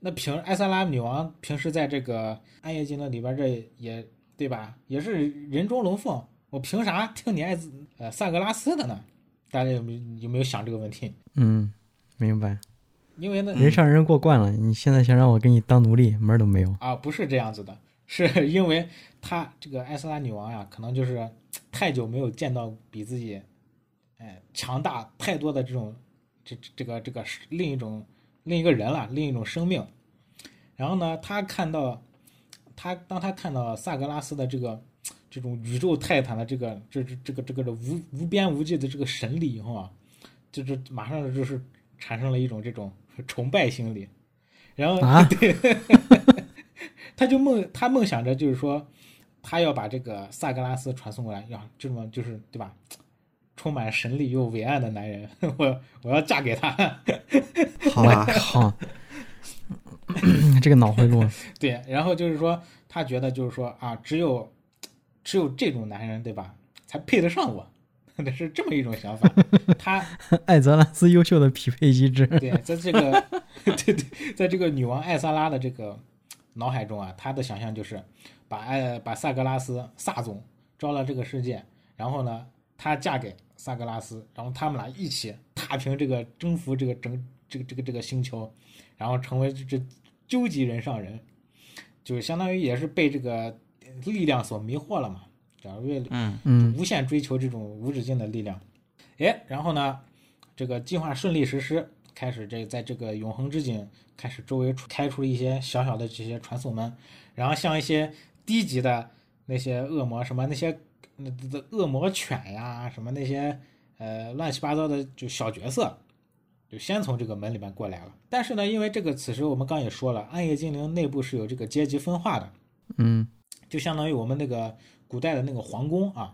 那平艾萨拉女王平时在这个暗夜精灵里边这也对吧，也是人中龙凤，我凭啥听你艾萨格拉斯的呢？大家有没有有没有想这个问题？嗯，明白。因为呢，人上人过惯了，你现在想让我给你当奴隶，门儿都没有。啊，不是这样子的，是因为他这个艾斯拉女王呀，可能就是太久没有见到比自己，哎，强大太多的这种这这个这个是另一种另一个人了，另一种生命。然后呢，他看到他当他看到萨格拉斯的这个这种宇宙泰坦的这个这这这个这个的无无边无际的这个神力以后啊，就是马上就是产生了一种这种崇拜心理。然后啊对，[LAUGHS] 他就梦他梦想着就是说，他要把这个萨格拉斯传送过来，呀，这么就是对吧？充满神力又伟岸的男人，[LAUGHS] 我我要嫁给他。好吧，好，[COUGHS] 这个脑回路，对，然后就是说，他觉得就是说啊，只有只有这种男人对吧，才配得上我，[LAUGHS] 是这么一种想法。他 [LAUGHS] 艾泽拉斯优秀的匹配机制。对，在这个 [LAUGHS] 对对，在这个女王艾萨拉的这个脑海中啊，她的想象就是把艾把萨格拉斯萨总招到这个世界，然后呢，她嫁给萨格拉斯，然后他们俩一起踏平这个征服这个整这个这个这个星球，然后成为这这究极人上人，就相当于也是被这个力量所迷惑了嘛，假如为嗯嗯无限追求这种无止境的力量。哎，然后呢，这个计划顺利实施，开始这在这个永恒之井开始周围开出了一些小小的这些传送门，然后像一些低级的那些恶魔，什么那些那的恶魔犬呀，什么那些呃乱七八糟的就小角色，就先从这个门里面过来了。但是呢，因为这个此时我们刚也说了，暗夜精灵内部是有这个阶级分化的，嗯就相当于我们那个古代的那个皇宫啊，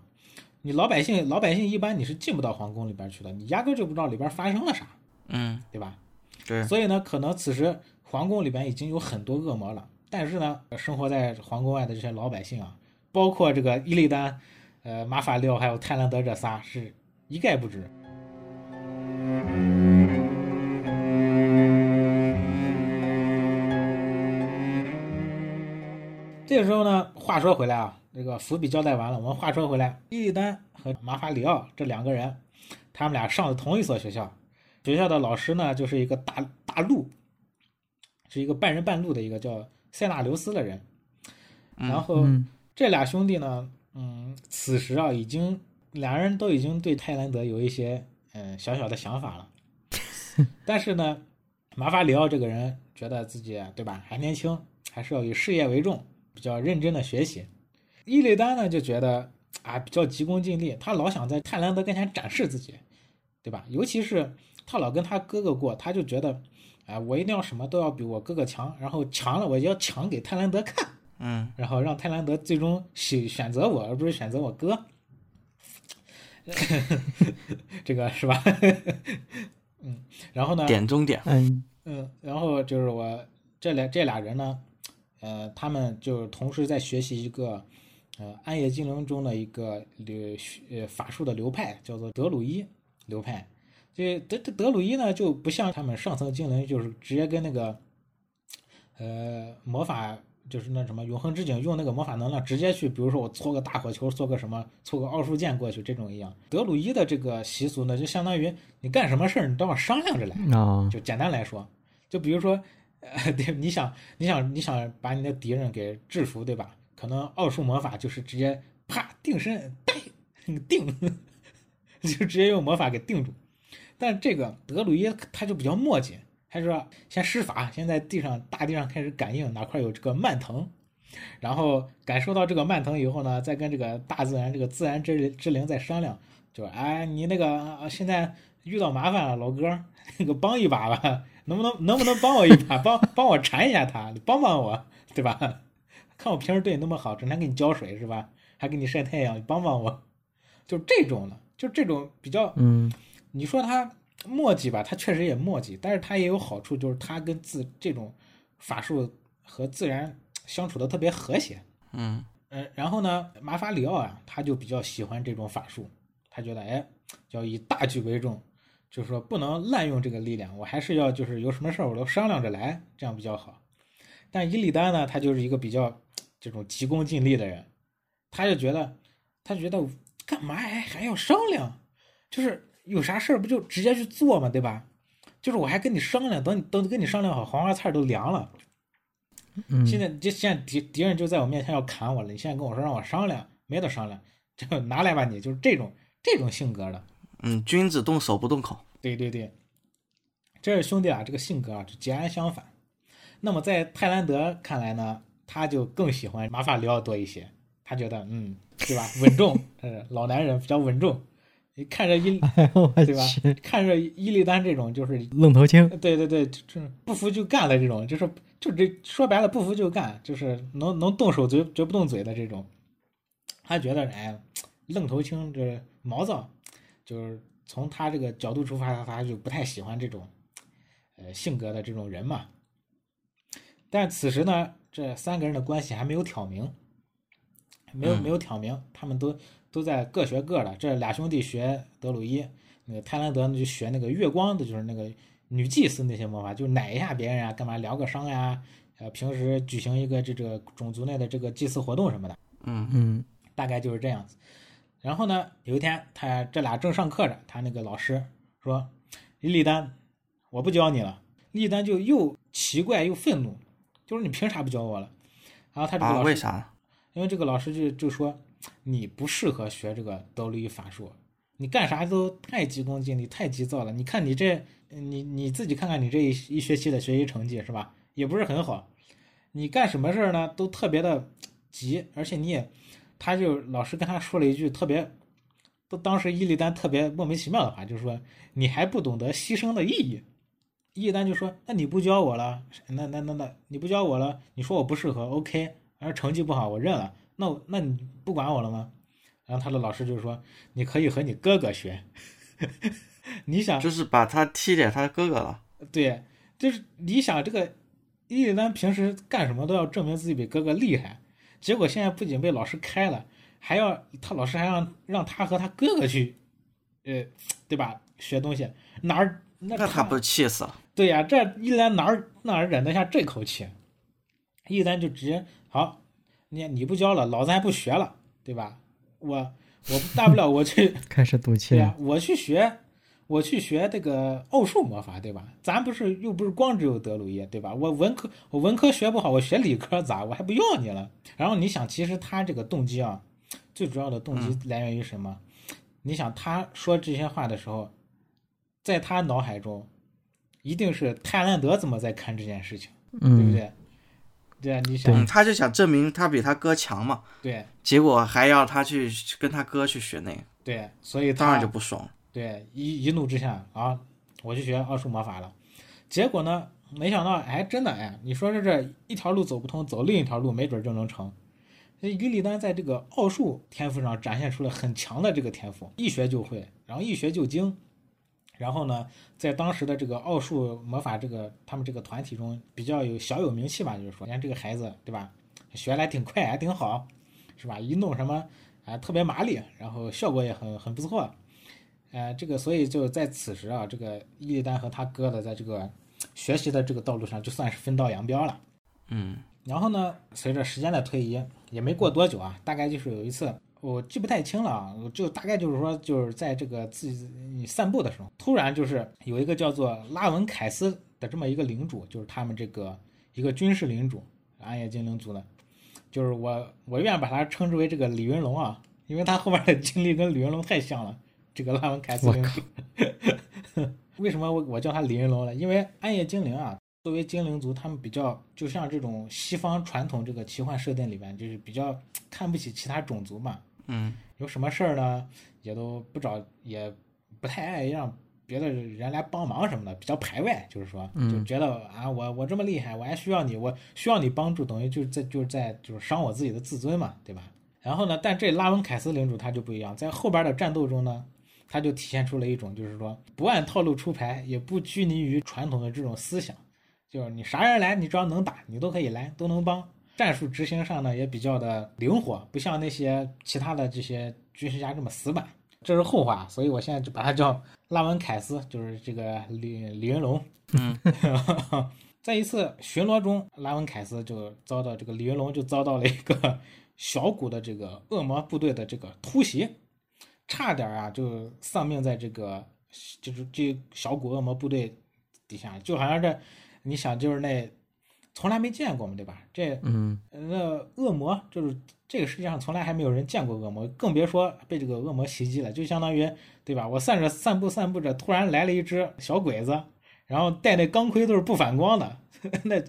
你老百姓老百姓一般你是进不到皇宫里边去的，你压根就不知道里边发生了啥，嗯，对吧？对，所以呢，可能此时皇宫里边已经有很多恶魔了，但是呢，生活在皇宫外的这些老百姓啊，包括这个伊利丹、呃马法利奥还有泰兰德这仨是一概不知。这个时候呢，话说回来啊，这个伏笔交代完了，我们话说回来，伊利丹和马法里奥这两个人，他们俩上的同一所学校，学校的老师呢就是一个大大陆，是一个半人半鹿的一个叫塞纳留斯的人。然后嗯。这俩兄弟呢，嗯，此时啊已经两人都已经对泰兰德有一些嗯小小的想法了，[LAUGHS] 但是呢，马法里奥这个人觉得自己对吧还年轻，还是要以事业为重，比较认真的学习。伊利丹呢就觉得啊比较急功近利，他老想在泰兰德跟前展示自己，对吧？尤其是他老跟他哥哥过，他就觉得，啊，我一定要什么都要比我哥哥强，然后强了我就要强给泰兰德看，嗯然后让泰兰德最终选选择我，而不是选择我哥。[LAUGHS] 这个是吧？[LAUGHS] 嗯，然后呢？点中点，嗯嗯，然后就是我这俩这俩人呢，呃，他们就同时在学习一个呃暗夜精灵中的一个流呃法术的流派，叫做德鲁伊流派。这德德德鲁伊呢，就不像他们上层精灵，就是直接跟那个呃魔法。就是那什么永恒之井用那个魔法能量直接去，比如说我搓个大火球，搓个什么，搓个奥数剑过去这种一样。德鲁伊的这个习俗呢，就相当于你干什么事儿你都要商量着来。啊就简单来说，就比如说，呃，[LAUGHS] 对，你想，你想，你想把你的敌人给制服，对吧？可能奥数魔法就是直接啪定身，带定，[LAUGHS] 就直接用魔法给定住。但这个德鲁伊他就比较墨迹，他说先施法，先在地上大地上开始感应哪块有这个蔓藤，然后感受到这个蔓藤以后呢，再跟这个大自然这个自然之之灵再商量，就哎你那个现在遇到麻烦了，老哥，那个帮一把吧，能不能能不能帮我一把，帮帮我缠一下他，你帮帮我，对吧？[LAUGHS] 看我平时对你那么好，整天给你浇水是吧？还给你晒太阳，你帮帮我，就这种的，就这种比较，嗯你说他墨迹吧，他确实也墨迹，但是他也有好处，就是他跟自这种法术和自然相处的特别和谐。嗯嗯，然后呢，马法里奥啊，他就比较喜欢这种法术，他觉得哎，要以大局为重，就是说不能滥用这个力量，我还是要就是有什么事儿我都商量着来，这样比较好。但伊利丹呢，他就是一个比较这种急功近利的人，他就觉得，他觉得干嘛还还要商量，就是有啥事儿不就直接去做嘛，对吧？就是我还跟你商量，等你等跟你商量好，黄花菜都凉了。嗯，现在这现在敌敌人就在我面前要砍我了，你现在跟我说让我商量，没得商量，就拿来吧你，就是这种这种性格的。嗯，君子动手不动口，对对对，这是兄弟俩这个性格啊，就截然相反。那么在泰兰德看来呢，他就更喜欢马法里奥多一些，他觉得嗯，对吧？稳重，呃，老男人比较稳重。你看着伊，[LAUGHS] 哎对吧，看着伊利丹这种就是愣头青，对对对，就是不服就干的这种，就是就这说白了不服就干，就是能能动手绝绝不动嘴的这种。他觉得哎，愣头青这毛躁，就是从他这个角度出发，他就不太喜欢这种呃性格的这种人嘛。但此时呢，这三个人的关系还没有挑明，没有嗯没有挑明，他们都都在各学各的。这俩兄弟学德鲁伊，那个泰兰德呢就学那个月光的，就是那个女祭司那些魔法，就奶一下别人啊，干嘛疗个伤呀，呃，平时举行一个这这个种族内的这个祭祀活动什么的。嗯嗯大概就是这样子。然后呢，有一天他这俩正上课着，他那个老师说：“李立丹，我不教你了。”李立丹就又奇怪又愤怒，就是你凭啥不教我了？然后他这个啊，老师为啥？因为这个老师就就说你不适合学这个德律法术，你干啥都太急功近利，太急躁了。你看你这，你你自己看看你这一一学期的学习成绩是吧，也不是很好。你干什么事儿呢，都特别的急，而且你也，他就老师跟他说了一句特别，都当时伊利丹特别莫名其妙的话，就是说你还不懂得牺牲的意义。伊利丹就说：“那你不教我了，那那那那你不教我了，你说我不适合，OK，而成绩不好我认了，那我那你不管我了吗？”然后他的老师就说：“你可以和你哥哥学。[LAUGHS] ”你想，就是把他踢给他哥哥了。对，就是你想这个伊利丹平时干什么都要证明自己比哥哥厉害，结果现在不仅被老师开了，还要他老师还让让他和他哥哥去，呃，对吧？学东西哪儿那那他不是气死了？对呀、这伊利丹哪儿哪儿忍得下这口气？伊利丹就直接好，你你不教了，老子还不学了，对吧？我我大不了我去 [LAUGHS] 开始赌气对呀、了。我去学，我去学这个奥数魔法，对吧？咱不是又不是光只有德鲁伊，对吧？我文科我文科学不好，我学理科咋？我还不要你了？然后你想，其实他这个动机啊，最主要的动机来源于什么？你想他说这些话的时候，在他脑海中，一定是泰兰德怎么在看这件事情，对不嗯，对？对啊，你想嗯，他就想证明他比他哥强嘛，对结果还要他去跟他哥去学那个，对，所以他当然就不爽。对，一一怒之下啊，我去学奥数魔法了。结果呢，没想到，哎，真的，哎，你说是这一条路走不通，走另一条路，没准就能成。于里丹在这个奥数天赋上展现出了很强的这个天赋，一学就会，然后一学就精。然后呢，在当时的这个奥数魔法这个他们这个团体中比较有小有名气吧，就是说，你看这个孩子对吧，学来挺快，还挺好，是吧？一弄什么啊特别麻利，然后效果也很很不错。呃，这个所以就在此时啊，这个伊利丹和他哥的在这个学习的这个道路上就算是分道扬镳了。嗯然后呢，随着时间的推移，也没过多久啊，大概就是有一次，我记不太清了啊，我就大概就是说，就是在这个自己散步的时候，突然就是有一个叫做拉文凯斯的这么一个领主，就是他们这个一个军事领主，暗夜精灵族的，就是我我愿把他称之为这个李云龙啊，因为他后面的经历跟李云龙太像了。这个拉文凯斯 [LAUGHS] 为什么我我叫他李云龙呢？因为暗夜精灵啊，作为精灵族，他们比较就像这种西方传统这个奇幻设定里边，就是比较看不起其他种族嘛。嗯有什么事儿呢，也都不找，也不太爱让别的人来帮忙什么的，比较排外，就是说，就觉得啊，我我这么厉害，我还需要你，我需要你帮助，等于就是在就是在就是伤我自己的自尊嘛，对吧？然后呢，但这拉文凯斯领主他就不一样，在后边的战斗中呢，他就体现出了一种就是说不按套路出牌，也不拘泥于传统的这种思想，就是你啥人来，你只要能打，你都可以来，都能帮。战术执行上呢也比较的灵活，不像那些其他的这些军事家这么死板。这是后话，所以我现在就把他叫拉文凯斯，就是这个李李云龙。嗯，在一次巡逻中，拉文凯斯就遭到这个李云龙就遭到了一个小股的这个恶魔部队的这个突袭，差点啊就丧命在这个就是这小股恶魔部队底下，就好像这你想就是那从来没见过嘛，对吧？这嗯，那恶魔就是这个世界上从来还没有人见过恶魔，更别说被这个恶魔袭击了。就相当于对吧？我散着散步散步着，突然来了一只小鬼子，然后戴那钢盔都是不反光的，[LAUGHS] 那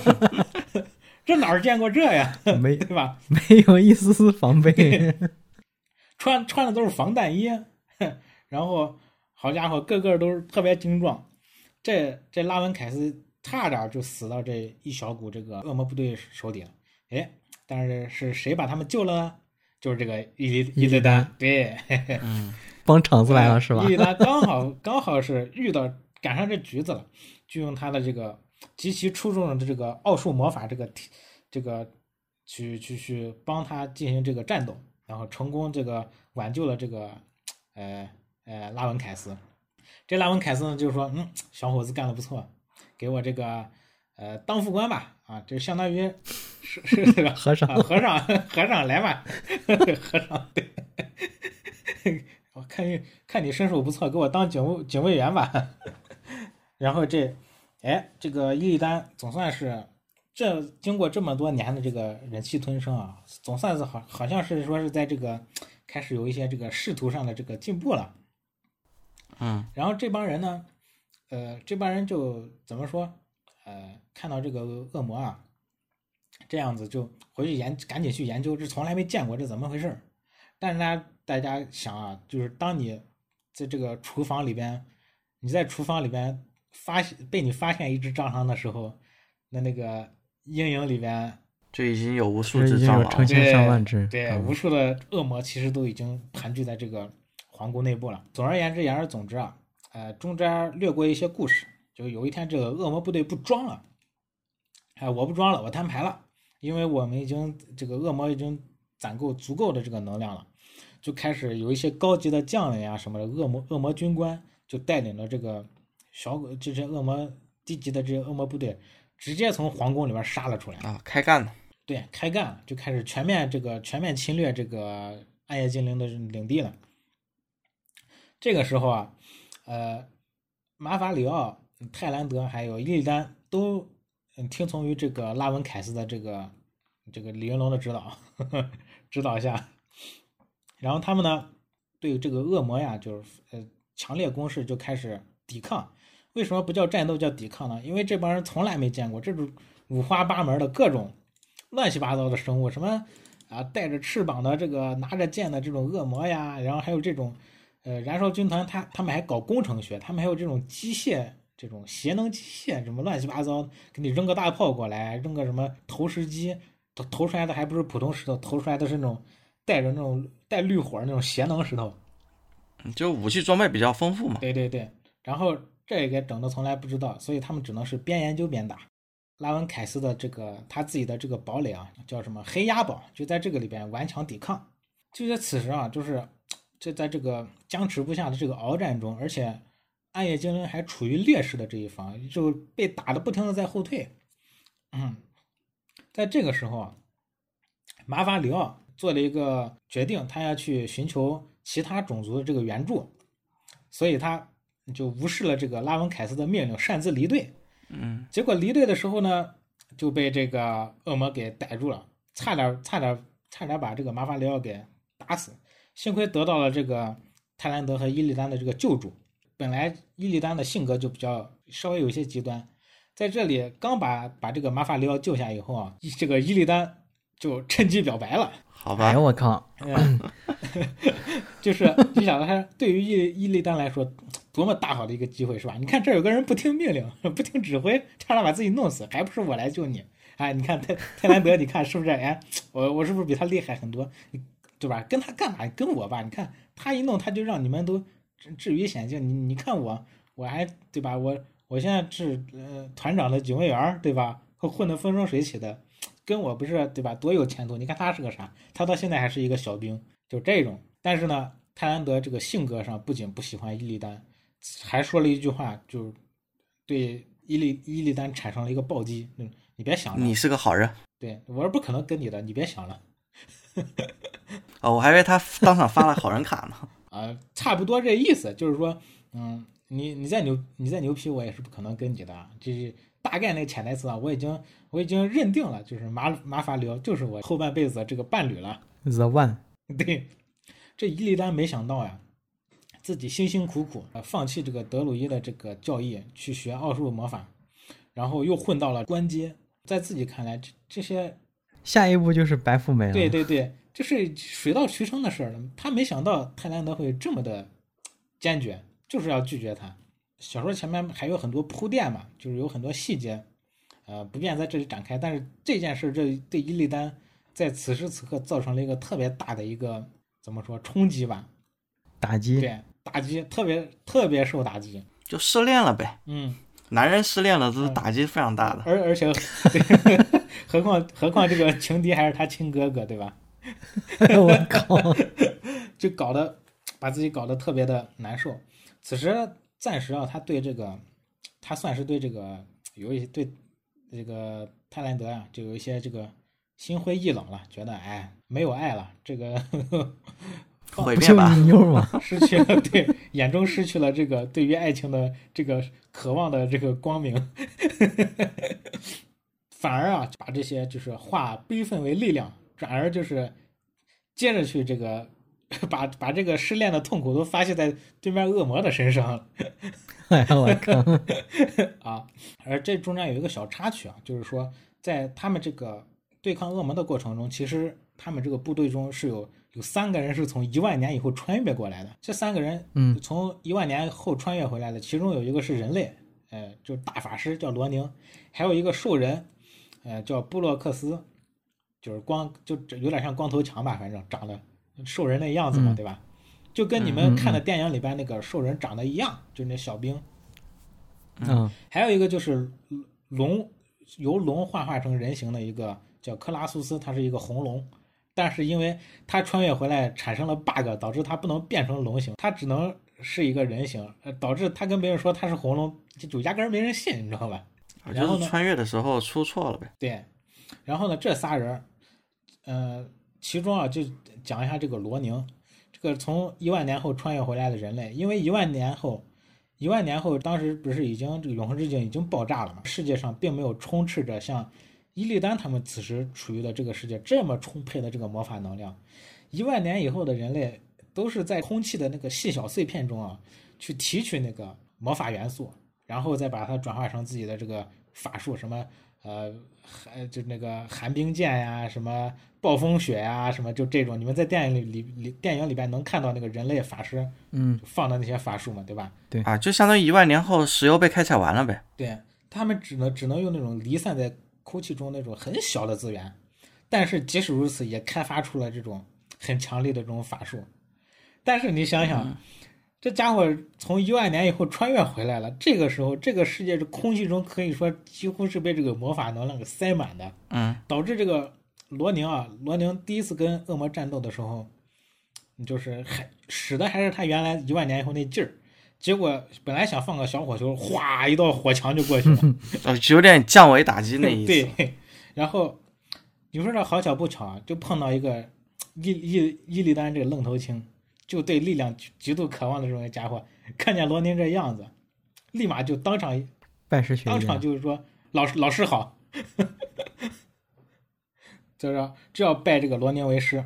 [LAUGHS] 这哪儿见过这呀？[LAUGHS] 没对吧？没有一丝丝防备。穿穿的都是防弹衣，然后好家伙，个个都是特别精壮。这这拉文凯斯差点就死到这一小股这个恶魔部队手里了。哎，但是是谁把他们救了呢？就是这个伊利伊利丹，对，嗯帮场子来了是吧伊？利丹刚好刚好是遇到赶上这橘子了，就用他的这个极其出众的这个奥数魔法这个这个去去去帮他进行这个战斗，然后成功这个挽救了这个呃呃拉文凯斯。这拉文凯斯呢就是说，嗯，小伙子干的不错，给我这个呃当副官吧，啊，就相当于是是这个和尚啊和尚和尚来吧，和尚对 [LAUGHS] 我，看你身手不错，给我当警卫警卫员吧。[LAUGHS] 然后这，哎，这个伊利丹总算是这经过这么多年的这个忍气吞声啊，总算是好好像是说是在这个开始有一些这个仕途上的这个进步了。嗯，然后这帮人呢，呃，这帮人就怎么说？呃，看到这个恶魔啊，这样子就回去研，赶紧去研究，这从来没见过，这怎么回事？但是呢，大家想啊，就是当你在这个厨房里边，你在厨房里边发现被你发现一只蟑螂的时候，那那个阴影里边，就已经有无数已经只蟑螂了。有成千上万只，对，嗯无数的恶魔其实都已经盘踞在这个皇宫内部了。总而言之，言而总之啊，呃，中间略过一些故事，就有一天这个恶魔部队不装了，哎，我不装了，我摊牌了，因为我们已经这个恶魔已经攒够足够的这个能量了，就开始有一些高级的将领啊什么的，恶魔恶魔军官就带领了这个小这些恶魔低级的这些恶魔部队，直接从皇宫里边杀了出来。啊，开干了。对，开干了，就开始全面这个全面侵略这个暗夜精灵的领地了。这个时候啊，呃，马法里奥、泰兰德还有伊利丹都嗯听从于这个拉文凯斯的这个这个李云龙的指导 [LAUGHS] 指导下，然后他们呢对这个恶魔呀，就是呃强烈攻势就开始抵抗。为什么不叫战斗叫抵抗呢？因为这帮人从来没见过这种五花八门的各种乱七八糟的生物，什么啊带着翅膀的这个拿着剑的这种恶魔呀，然后还有这种呃燃烧军团，他他们还搞工程学，他们还有这种机械这种邪能机械，什么乱七八糟，给你扔个大炮过来，扔个什么投石机，投投出来的还不是普通石头，投出来的是那种带着那种带绿火那种邪能石头。嗯就武器装备比较丰富嘛。对对对，然后这个整的从来不知道，所以他们只能是边研究边打。拉文凯斯的这个他自己的这个堡垒啊，叫什么黑鸭堡，就在这个里边顽强抵抗。就在此时啊，就是这在这个僵持不下的这个鏖战中，而且暗夜精灵还处于劣势的这一方，就被打的不停的在后退。嗯，在这个时候啊，马法里奥做了一个决定，他要去寻求其他种族的这个援助，所以他就无视了这个拉文凯斯的命令，擅自离队。嗯，结果离队的时候呢，就被这个恶魔给逮住了，差点差点差点把这个马法里奥给打死。幸亏得到了这个泰兰德和伊利丹的这个救助。本来伊利丹的性格就比较稍微有些极端，在这里刚把把这个马法里奥救下以后啊，这个伊利丹就趁机表白了。好吧哎呦，我靠，嗯，[LAUGHS] 就是你想他对于伊伊利丹来说，多么大好的一个机会是吧？你看这有个人不听命令，[LAUGHS] 不听指挥，差点把自己弄死，还不是我来救你？哎，你看泰泰兰德，你看是不是？哎，我我是不是比他厉害很多？对吧？跟他干嘛？跟我吧，你看他一弄，他就让你们都置于险境。你你看我，我还对吧？我我现在是呃团长的警卫员，对吧？混得风生水起的，跟我不是对吧？多有前途！你看他是个啥？他到现在还是一个小兵，就这种。但是呢，泰兰德这个性格上不仅不喜欢伊利丹，还说了一句话，就是对伊利伊利丹产生了一个暴击。嗯，你别想了，你是个好人对我是不可能跟你的，你别想了。哦，我还以为他当场发了好人卡呢。[LAUGHS] 啊、差不多这意思，就是说，嗯，你你再牛你再牛皮，我也是不可能跟你的。这是大概那个潜台词啊，我已经我已经认定了，就是马马法里奥就是我后半辈子的这个伴侣了。The One，[LAUGHS] 对，这伊利丹没想到呀，自己辛辛苦苦呃放弃这个德鲁伊的这个教义，去学奥数魔法，然后又混到了官阶，在自己看来，这这些下一步就是白富美了。对对对，这是水到渠成的事儿了。他没想到泰兰德会这么的坚决，就是要拒绝他。小说前面还有很多铺垫嘛，就是有很多细节，呃，不便在这里展开。但是这件事，这对伊利丹在此时此刻造成了一个特别大的一个怎么说冲击吧？打击，对，打击特别特别受打击。就失恋了呗，嗯，男人失恋了，这是打击非常大的。而而且，[LAUGHS] 对何况何况这个情敌还是他亲哥哥，对吧？[LAUGHS] 我靠，就搞得把自己搞得特别的难受。此时暂时啊，他对这个，他算是对这个有一些对这个泰兰德啊，就有一些这个心灰意冷了，觉得哎没有爱了，这个不就毁灭吧一，妞吗？[LAUGHS] 失去了对眼中失去了这个对于爱情的这个渴望的这个光明，反而啊把这些就是化悲愤为力量，转而就是接着去这个 [LAUGHS] 把把这个失恋的痛苦都发泄在对面恶魔的身上 [LAUGHS] 哎呀，我靠！啊。而这中间有一个小插曲啊，就是说在他们这个对抗恶魔的过程中，其实他们这个部队中是有有三个人是从一万年以后穿越过来的，这三个人嗯。从一万年后穿越回来的，其中有一个是人类，呃，就是大法师叫罗宁，还有一个兽人，呃，叫布洛克斯，就是光就有点像光头强吧，反正长得兽人那样子嘛，嗯。对吧？就跟你们看的电影里边那个兽人长得一样，就是那小兵。嗯。还有一个就是龙，由龙幻化成人形的一个叫克拉苏斯，他是一个红龙，但是因为他穿越回来产生了 bug，导致他不能变成龙形，他只能是一个人形，呃，导致他跟别人说他是红龙，就就压根儿没人信，你知道吧？啊然后呢就是穿越的时候出错了呗。对，然后呢，这仨人儿，呃，其中啊，就讲一下这个罗宁，这个从一万年后穿越回来的人类，因为一万年后，一万年后，当时不是已经这个永恒之井已经爆炸了嘛，世界上并没有充斥着像伊利丹他们此时处于的这个世界这么充沛的这个魔法能量，一万年以后的人类都是在空气的那个细小碎片中啊，去提取那个魔法元素，然后再把它转化成自己的这个法术，什么呃，寒就那个寒冰剑呀，什么暴风雪呀，什么就这种，你们在电影里里里电影里边能看到那个人类法师嗯，放的那些法术嘛，对吧？对啊，就相当于一万年后石油被开采完了呗。对他们只能只能用那种离散在空气中那种很小的资源，但是即使如此，也开发出了这种很强力的这种法术。但是你想想，这家伙从一万年以后穿越回来了，这个时候这个世界这空气中可以说几乎是被这个魔法能量给塞满的，嗯，导致这个罗宁啊，罗宁第一次跟恶魔战斗的时候，就是还使的还是他原来一万年以后那劲儿。结果本来想放个小火球，哗，一道火墙就过去了。呃，[LAUGHS] 有点降维打击那意思。对，然后你说这好巧不巧啊，就碰到一个伊伊伊利丹这个愣头青，就对力量极极度渴望的这种家伙，看见罗宁这样子，立马就当场拜师学当场。就是说老师老师好，[LAUGHS] 就是说这要拜这个罗宁为师。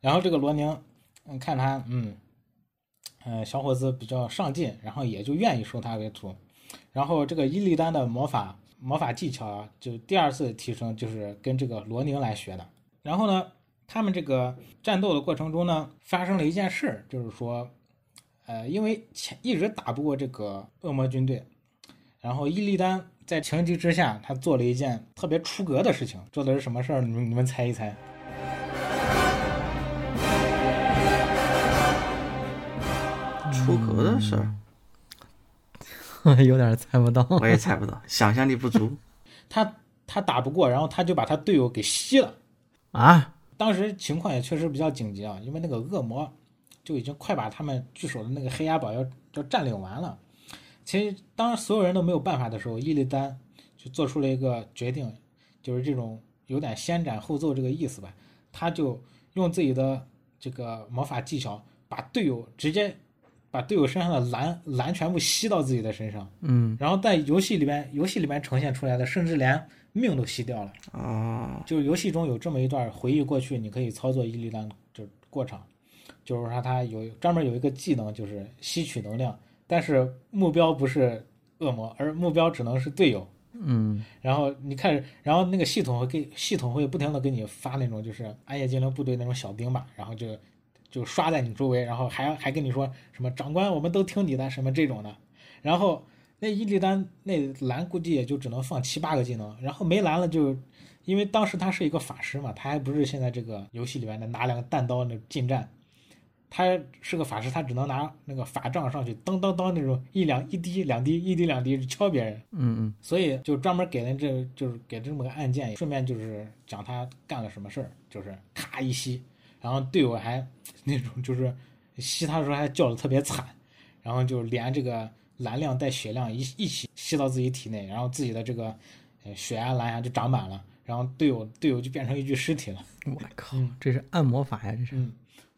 然后这个罗宁，嗯，看他，嗯，呃，小伙子比较上进，然后也就愿意收他为徒。然后这个伊利丹的魔法魔法技巧啊，就第二次提升就是跟这个罗宁来学的。然后呢，他们这个战斗的过程中呢，发生了一件事，就是说，呃，因为前一直打不过这个恶魔军队，然后伊利丹在情急之下，他做了一件特别出格的事情，做的是什么事儿？你们你们猜一猜？出格的事儿 [LAUGHS] 有点猜不到。我也猜不到，[LAUGHS] 想象力不足。他他打不过，然后他就把他队友给吸了。啊，当时情况也确实比较紧急啊，因为那个恶魔就已经快把他们据守的那个黑鸭堡要要占领完了。其实当所有人都没有办法的时候，伊利丹就做出了一个决定，就是这种有点先斩后奏这个意思吧。他就用自己的这个魔法技巧，把队友直接把队友身上的蓝蓝全部吸到自己的身上，嗯，然后在游戏里边游戏里边呈现出来的，甚至连命都吸掉了。哦，就是游戏中有这么一段回忆过去，你可以操作伊利丹就过程，就是说他有专门有一个技能，就是吸取能量，但是目标不是恶魔，而目标只能是队友。嗯，然后你看，然后那个系统会给系统会不停的给你发那种就是暗夜精灵部队那种小兵吧，然后就就刷在你周围，然后还还跟你说什么长官我们都听你的什么这种的，然后那伊利丹那蓝估计也就只能放七八个技能，然后没蓝了就因为当时他是一个法师嘛，他还不是现在这个游戏里面的拿两个弹刀那近战，他是个法师，他只能拿那个法杖上去当当当那种一两一滴两滴一滴两滴敲别人。嗯嗯，所以就专门给了这就是给这么个按键，顺便就是讲他干了什么事儿，就是咔一吸，然后队友还 [TSK] 那种就是吸他的时候还叫的特别惨，然后就连这个蓝量带血量一一起吸到自己体内，然后自己的这个呃血压蓝牙就长满了，然后队友队友就变成一具尸体了。我靠嗯，这是按摩法呀，这是。嗯，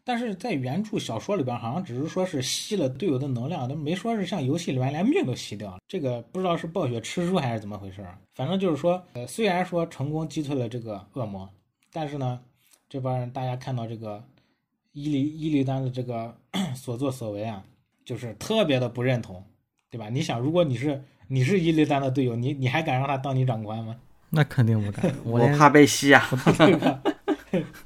但是在原著小说里边，好像只是说是吸了队友的能量，都没说是像游戏里面连命都吸掉了。这个不知道是暴雪吃书还是怎么回事儿。反正就是说，呃，虽然说成功击退了这个恶魔，但是呢，这帮人大家看到这个伊利伊利丹的这个 [COUGHS] 所作所为啊，就是特别的不认同，对吧？你想，如果你是你是伊利丹的队友，你你还敢让他当你长官吗？[LAUGHS] 那肯定不敢，我我怕被吸啊。[LAUGHS]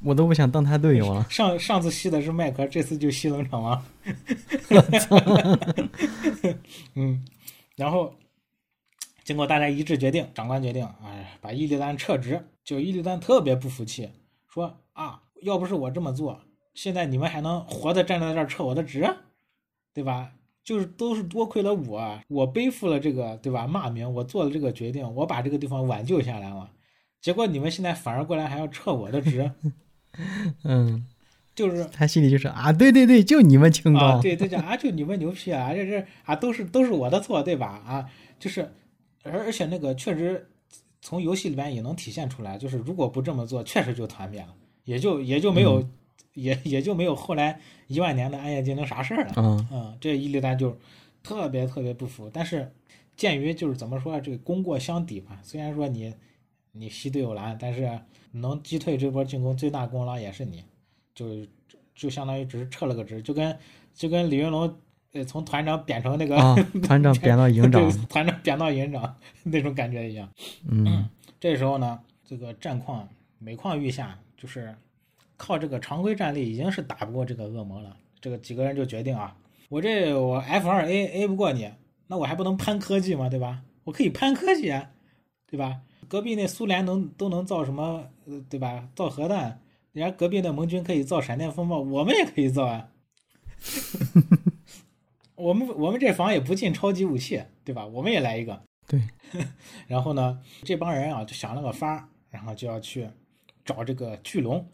我都不想当他队友了。上上次吸的是麦克，这次就吸冷场王。[LAUGHS] 嗯，然后经过大家一致决定，长官决定，哎，把伊利丹撤职。就伊利丹特别不服气，说啊，要不是我这么做，现在你们还能活的站在这儿撤我的职，对吧？就是都是多亏了我，我背负了这个对吧骂名，我做了这个决定，我把这个地方挽救下来了。结果你们现在反而过来还要撤我的职，[LAUGHS] 嗯，就是他心里就是啊，对对对，就你们清高。啊，对对对啊，就你们牛批啊，这这啊，都是都是我的错，对吧？啊，就是，而而且那个确实从游戏里边也能体现出来，就是如果不这么做，确实就团灭了，也就也就没有，[LAUGHS] 也也就没有后来一万年的暗夜精灵啥事儿了。嗯嗯，这伊利丹就特别特别不服，但是鉴于就是怎么说啊，这个功过相抵吧。虽然说你你吸队友蓝，但是能击退这波进攻最大功劳也是你，就就相当于只是撤了个职，就跟就跟李云龙呃从团长贬成那个、啊，团长贬到营长，[LAUGHS] 团长贬到营长那种感觉一样。嗯 [CLEARS THROAT] 这时候呢，这个战况每况愈下，就是靠这个常规战力已经是打不过这个恶魔了。这个几个人就决定啊，我这我 F 二 A A 不过你，那我还不能攀科技吗？对吧？我可以攀科技啊，对吧？隔壁那苏联能都能造什么，呃，对吧？造核弹，人家隔壁的盟军可以造闪电风暴，我们也可以造啊。[LAUGHS] 我们我们这房也不进超级武器，对吧？我们也来一个。对。[LAUGHS] 然后呢，这帮人啊就想了个法儿，然后就要去找这个巨龙。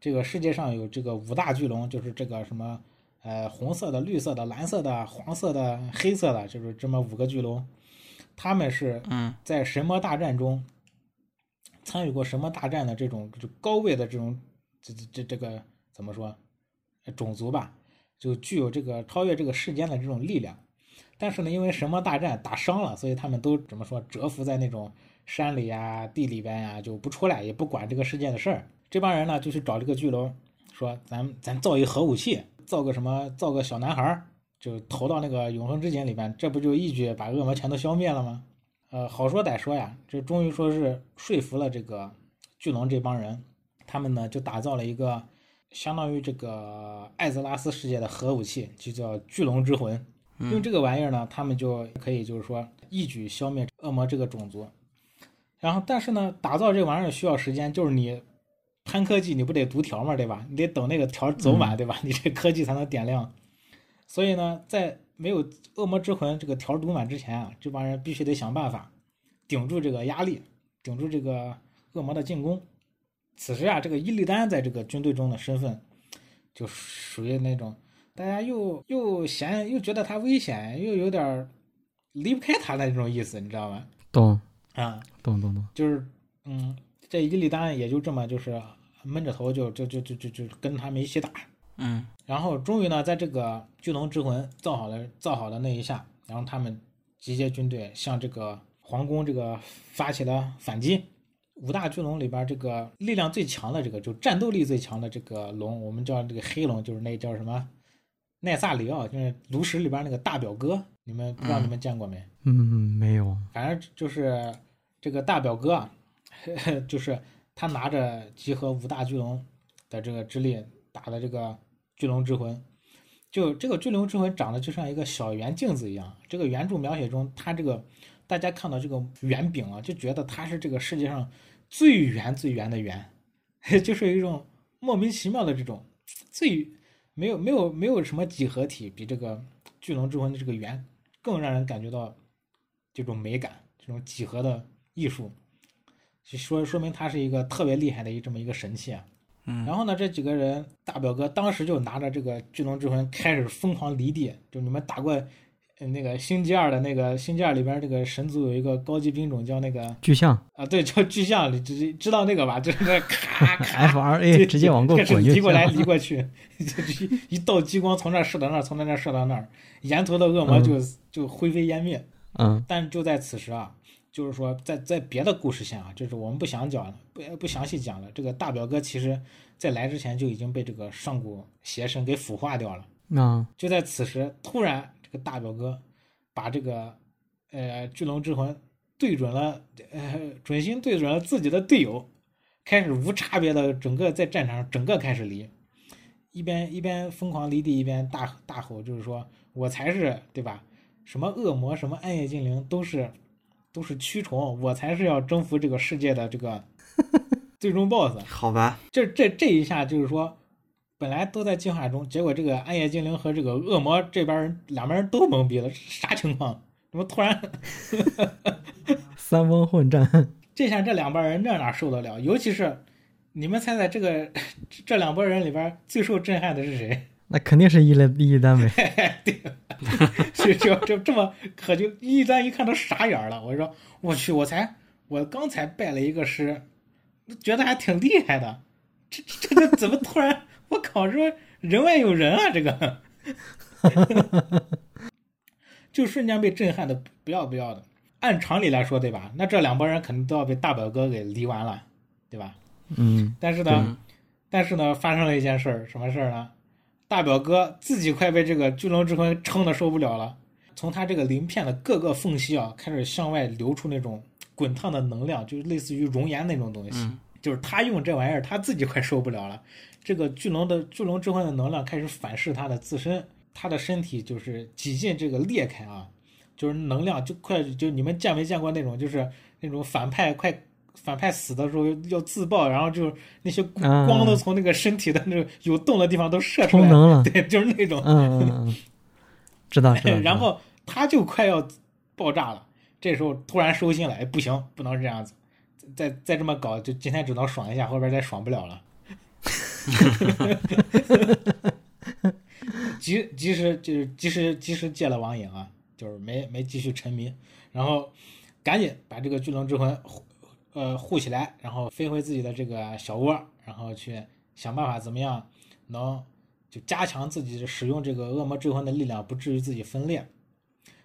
这个世界上有这个五大巨龙，就是这个什么呃红色的、绿色的、蓝色的、黄色的、黑色的，就是这么五个巨龙。他们是嗯在神魔大战中参与过神魔大战的这种就高位的这种这这这这个怎么说呃种族吧，就具有这个超越这个世间的这种力量。但是呢，因为神魔大战打伤了，所以他们都怎么说蛰伏在那种山里呀、地里边呀，就不出来，也不管这个世界的事儿。这帮人呢就去找这个巨龙，说咱咱造一核武器，造个什么，造个小男孩儿，就投到那个永恒之井里边，这不就一举把恶魔全都消灭了吗？呃，好说歹说呀，这终于说是说服了这个巨龙这帮人，他们呢就打造了一个相当于这个艾泽拉斯世界的核武器，就叫巨龙之魂。用这个玩意儿呢，他们就可以就是说一举消灭恶魔这个种族。然后，但是呢，打造这玩意儿需要时间，就是你攀科技，你不得读条嘛，对吧？你得等那个条走满，对吧？你这科技才能点亮。所以呢，在没有恶魔之魂这个条读满之前啊，这帮人必须得想办法顶住这个压力，顶住这个恶魔的进攻。此时啊，这个伊利丹在这个军队中的身份，就属于那种大家又又嫌又觉得他危险，又有点儿离不开他的那种意思，你知道吗？懂啊，懂懂懂，就是嗯，这伊利丹也就这么就是闷着头就就就就就就跟他们一起打。嗯然后终于呢，在这个巨龙之魂造好了造好的那一下，然后他们集结军队向这个皇宫这个发起了反击。五大巨龙里边，这个力量最强的这个，就战斗力最强的这个龙，我们叫这个黑龙，就是那叫什么奈萨里奥，就是炉石里边那个大表哥，你们不知道你们见过没？嗯，没有，反正就是这个大表哥啊，[LAUGHS] 就是他拿着集合五大巨龙的这个之力打的这个巨龙之魂，就这个巨龙之魂长得就像一个小圆镜子一样。这个原著描写中，它这个大家看到这个圆饼啊，就觉得它是这个世界上最圆最圆的圆，[LAUGHS] 就是一种莫名其妙的这种最没有没有没有什么几何体比这个巨龙之魂的这个圆更让人感觉到这种美感，这种几何的艺术，就说说明他是一个特别厉害的一这么一个神器啊。嗯然后呢，这几个人大表哥当时就拿着这个巨龙之魂开始疯狂离地，就你们打过呃那个星际二的那个星际二里边这个神族有一个高级兵种叫那个巨象啊，对，叫巨象，你知知道那个吧？就是那咔咔 [LAUGHS] F R A 直接往过滚就移过来，行移过去，[LAUGHS] 就一一道激光从这射到那儿，从那儿射到那儿，沿途的恶魔就、就灰飞烟灭。嗯但就在此时啊，就是说在在别的故事线啊，就是我们不想讲了，不不详细讲了。这个大表哥其实在来之前就已经被这个上古邪神给腐化掉了。啊就在此时，突然这个大表哥把这个呃巨龙之魂对准了，呃准心对准了自己的队友，开始无差别的整个在战场上整个开始离，一边一边疯狂离地，一边大大吼，就是说我才是对吧？什么恶魔，什么暗夜精灵都是都是蛆虫，我才是要征服这个世界的这个 [LAUGHS] 最终 BOSS。好吧，这这这一下就是说，本来都在计划中，结果这个暗夜精灵和这个恶魔这边人两边人都懵逼了，啥情况？怎么突然 [LAUGHS] 三方混战，这下这两拨人这哪受得了？尤其是你们猜猜这个这两拨人里边最受震撼的是谁？那肯定是一类一单位。[LAUGHS] [LAUGHS] 就就就这么可就一单一看都傻眼了。我说我去，我才我刚才拜了一个师，觉得还挺厉害的，这这这个怎么突然我靠，说人外有人啊，这个 [LAUGHS] 就瞬间被震撼的不要不要的。按常理来说，对吧？那这两拨人肯定都要被大表哥给离完了，对吧？嗯但是呢，但是呢，发生了一件事儿，什么事儿呢？大表哥自己快被这个巨龙之魂撑的受不了了，从他这个鳞片的各个缝隙啊，开始向外流出那种滚烫的能量，就是类似于熔岩那种东西。嗯就是他用这玩意儿，他自己快受不了了。这个巨龙的巨龙之魂的能量开始反噬他的自身，他的身体就是几近这个裂开啊，就是能量就快就你们见没见过那种就是那种反派快反派死的时候要自爆，然后就是那些啊光都从那个身体的那个有洞的地方都射出来，充能了。对，就是那种。嗯嗯嗯，知道知道。[LAUGHS] 然后他就快要爆炸了，这时候突然收心了，哎，不行，不能这样子，再再这么搞，就今天只能爽一下，后边再爽不了了。及及时就是及时及时戒了网瘾啊，就是没没继续沉迷，然后赶紧把这个巨龙之魂护呃护起来，然后飞回自己的这个小窝，然后去想办法怎么样能就加强自己使用这个恶魔之魂的力量，不至于自己分裂。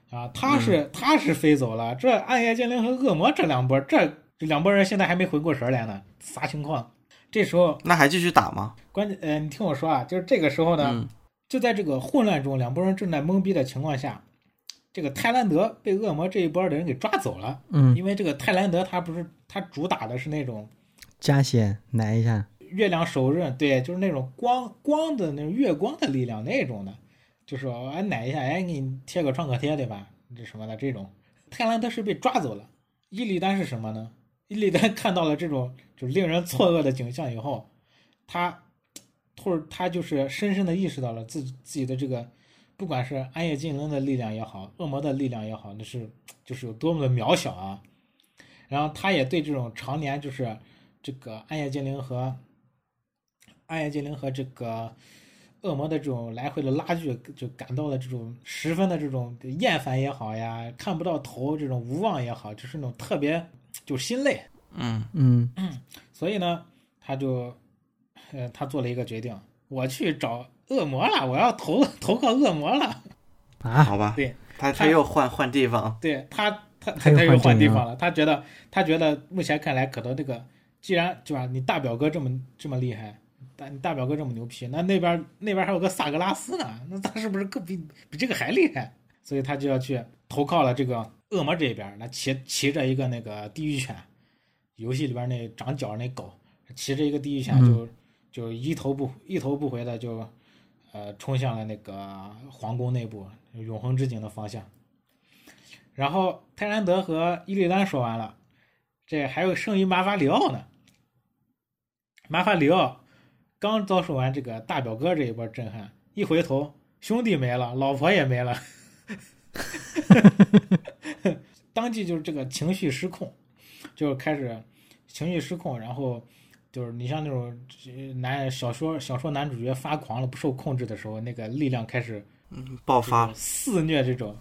啊，他是、他是飞走了，这暗夜精灵和恶魔这两波，这这两拨人现在还没回过神来呢，啥情况？这时候那还继续打吗？关键，呃，你听我说啊，就是这个时候呢，嗯就在这个混乱中，两拨人正在懵逼的情况下，这个泰兰德被恶魔这一波的人给抓走了。嗯，因为这个泰兰德他不是他主打的是那种加血奶一下。月亮手刃，对，就是那种光光的那种月光的力量那种的，就是说哎奶一下，哎给你贴个创可贴，对吧？这什么的这种。泰兰德是被抓走了，伊利丹是什么呢？伊利丹看到了这种就令人错愕的景象以后，他突然他就是深深的意识到了自己自己的这个，不管是暗夜精灵的力量也好，恶魔的力量也好，那是就是有多么的渺小啊。然后他也对这种常年就是这个暗夜精灵和暗夜精灵和这个恶魔的这种来回的拉锯，就感到了这种十分的这种厌烦也好呀，看不到头这种无望也好，就是那种特别就心累。嗯嗯所以呢，他就，呃，他做了一个决定，我去找恶魔了，我要投投靠恶魔了。啊，[LAUGHS] 好吧，对他他又换换地方，对他，他他他又换地方了。他觉得，他觉得目前看来，可能这个，既然对吧，你大表哥这么这么厉害，大你大表哥这么牛批，那那边那边还有个萨格拉斯呢，那他是不是更比比这个还厉害？所以他就要去投靠了这个恶魔这边。那骑骑着一个那个地狱犬，游戏里边那长角那狗，骑着一个地狱犬就、就一头不一头不回的就，呃，冲向了那个皇宫内部永恒之井的方向。然后泰兰德和伊利丹说完了，这还有剩余马法里奥呢。马法里奥刚遭受完这个大表哥这一波震撼，一回头兄弟没了，老婆也没了，[LAUGHS] 当即就是这个情绪失控，就开始情绪失控，然后就是你像那种呃男小说小说男主角发狂了不受控制的时候，那个力量开始爆发就是肆虐这种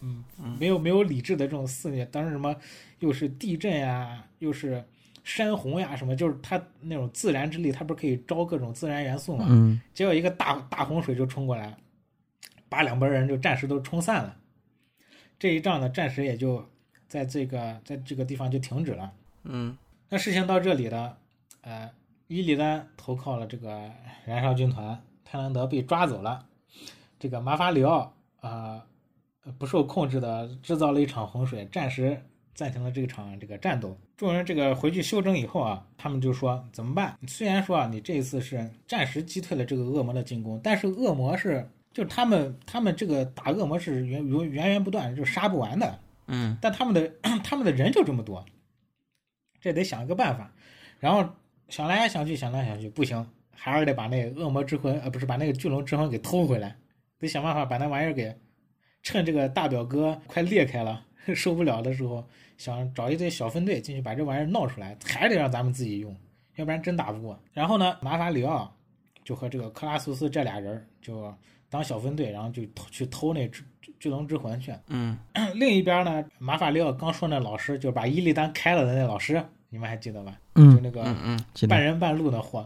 嗯，没有没有理智的这种肆虐，当时什么又是地震呀，又是山洪呀，什么就是他那种自然之力，他不是可以招各种自然元素嘛？嗯结果一个大大洪水就冲过来，把两拨人就暂时都冲散了。这一仗呢，暂时也就在这个在这个地方就停止了。嗯那事情到这里呢，呃，伊利丹投靠了这个燃烧军团，泰兰德被抓走了，这个马法里奥啊、呃不受控制的制造了一场洪水，暂时暂停了这场这个战斗。众人这个回去休整以后啊，他们就说怎么办？虽然说啊，你这一次是暂时击退了这个恶魔的进攻，但是恶魔是就他们他们这个打恶魔是源源源源不断，就杀不完的。嗯但他们的 [COUGHS] 他们的人就这么多，这得想一个办法。然后想来想去，想来想去，不行，还是得把那恶魔之魂，呃，不是把那个巨龙之魂给偷回来，得想办法把那玩意儿给，趁这个大表哥快裂开了，[LAUGHS] 受不了的时候，想找一队小分队进去把这玩意儿闹出来，还得让咱们自己用，要不然真打不过。然后呢，马法里奥就和这个克拉苏斯这俩人就当小分队，然后就偷去偷那巨巨龙之魂去。嗯 [CLEARS THROAT] 另一边呢，马法里奥刚说那老师，就是把伊利丹开了的那老师，你们还记得吧？就嗯，那个嗯嗯，半人半鹿的货。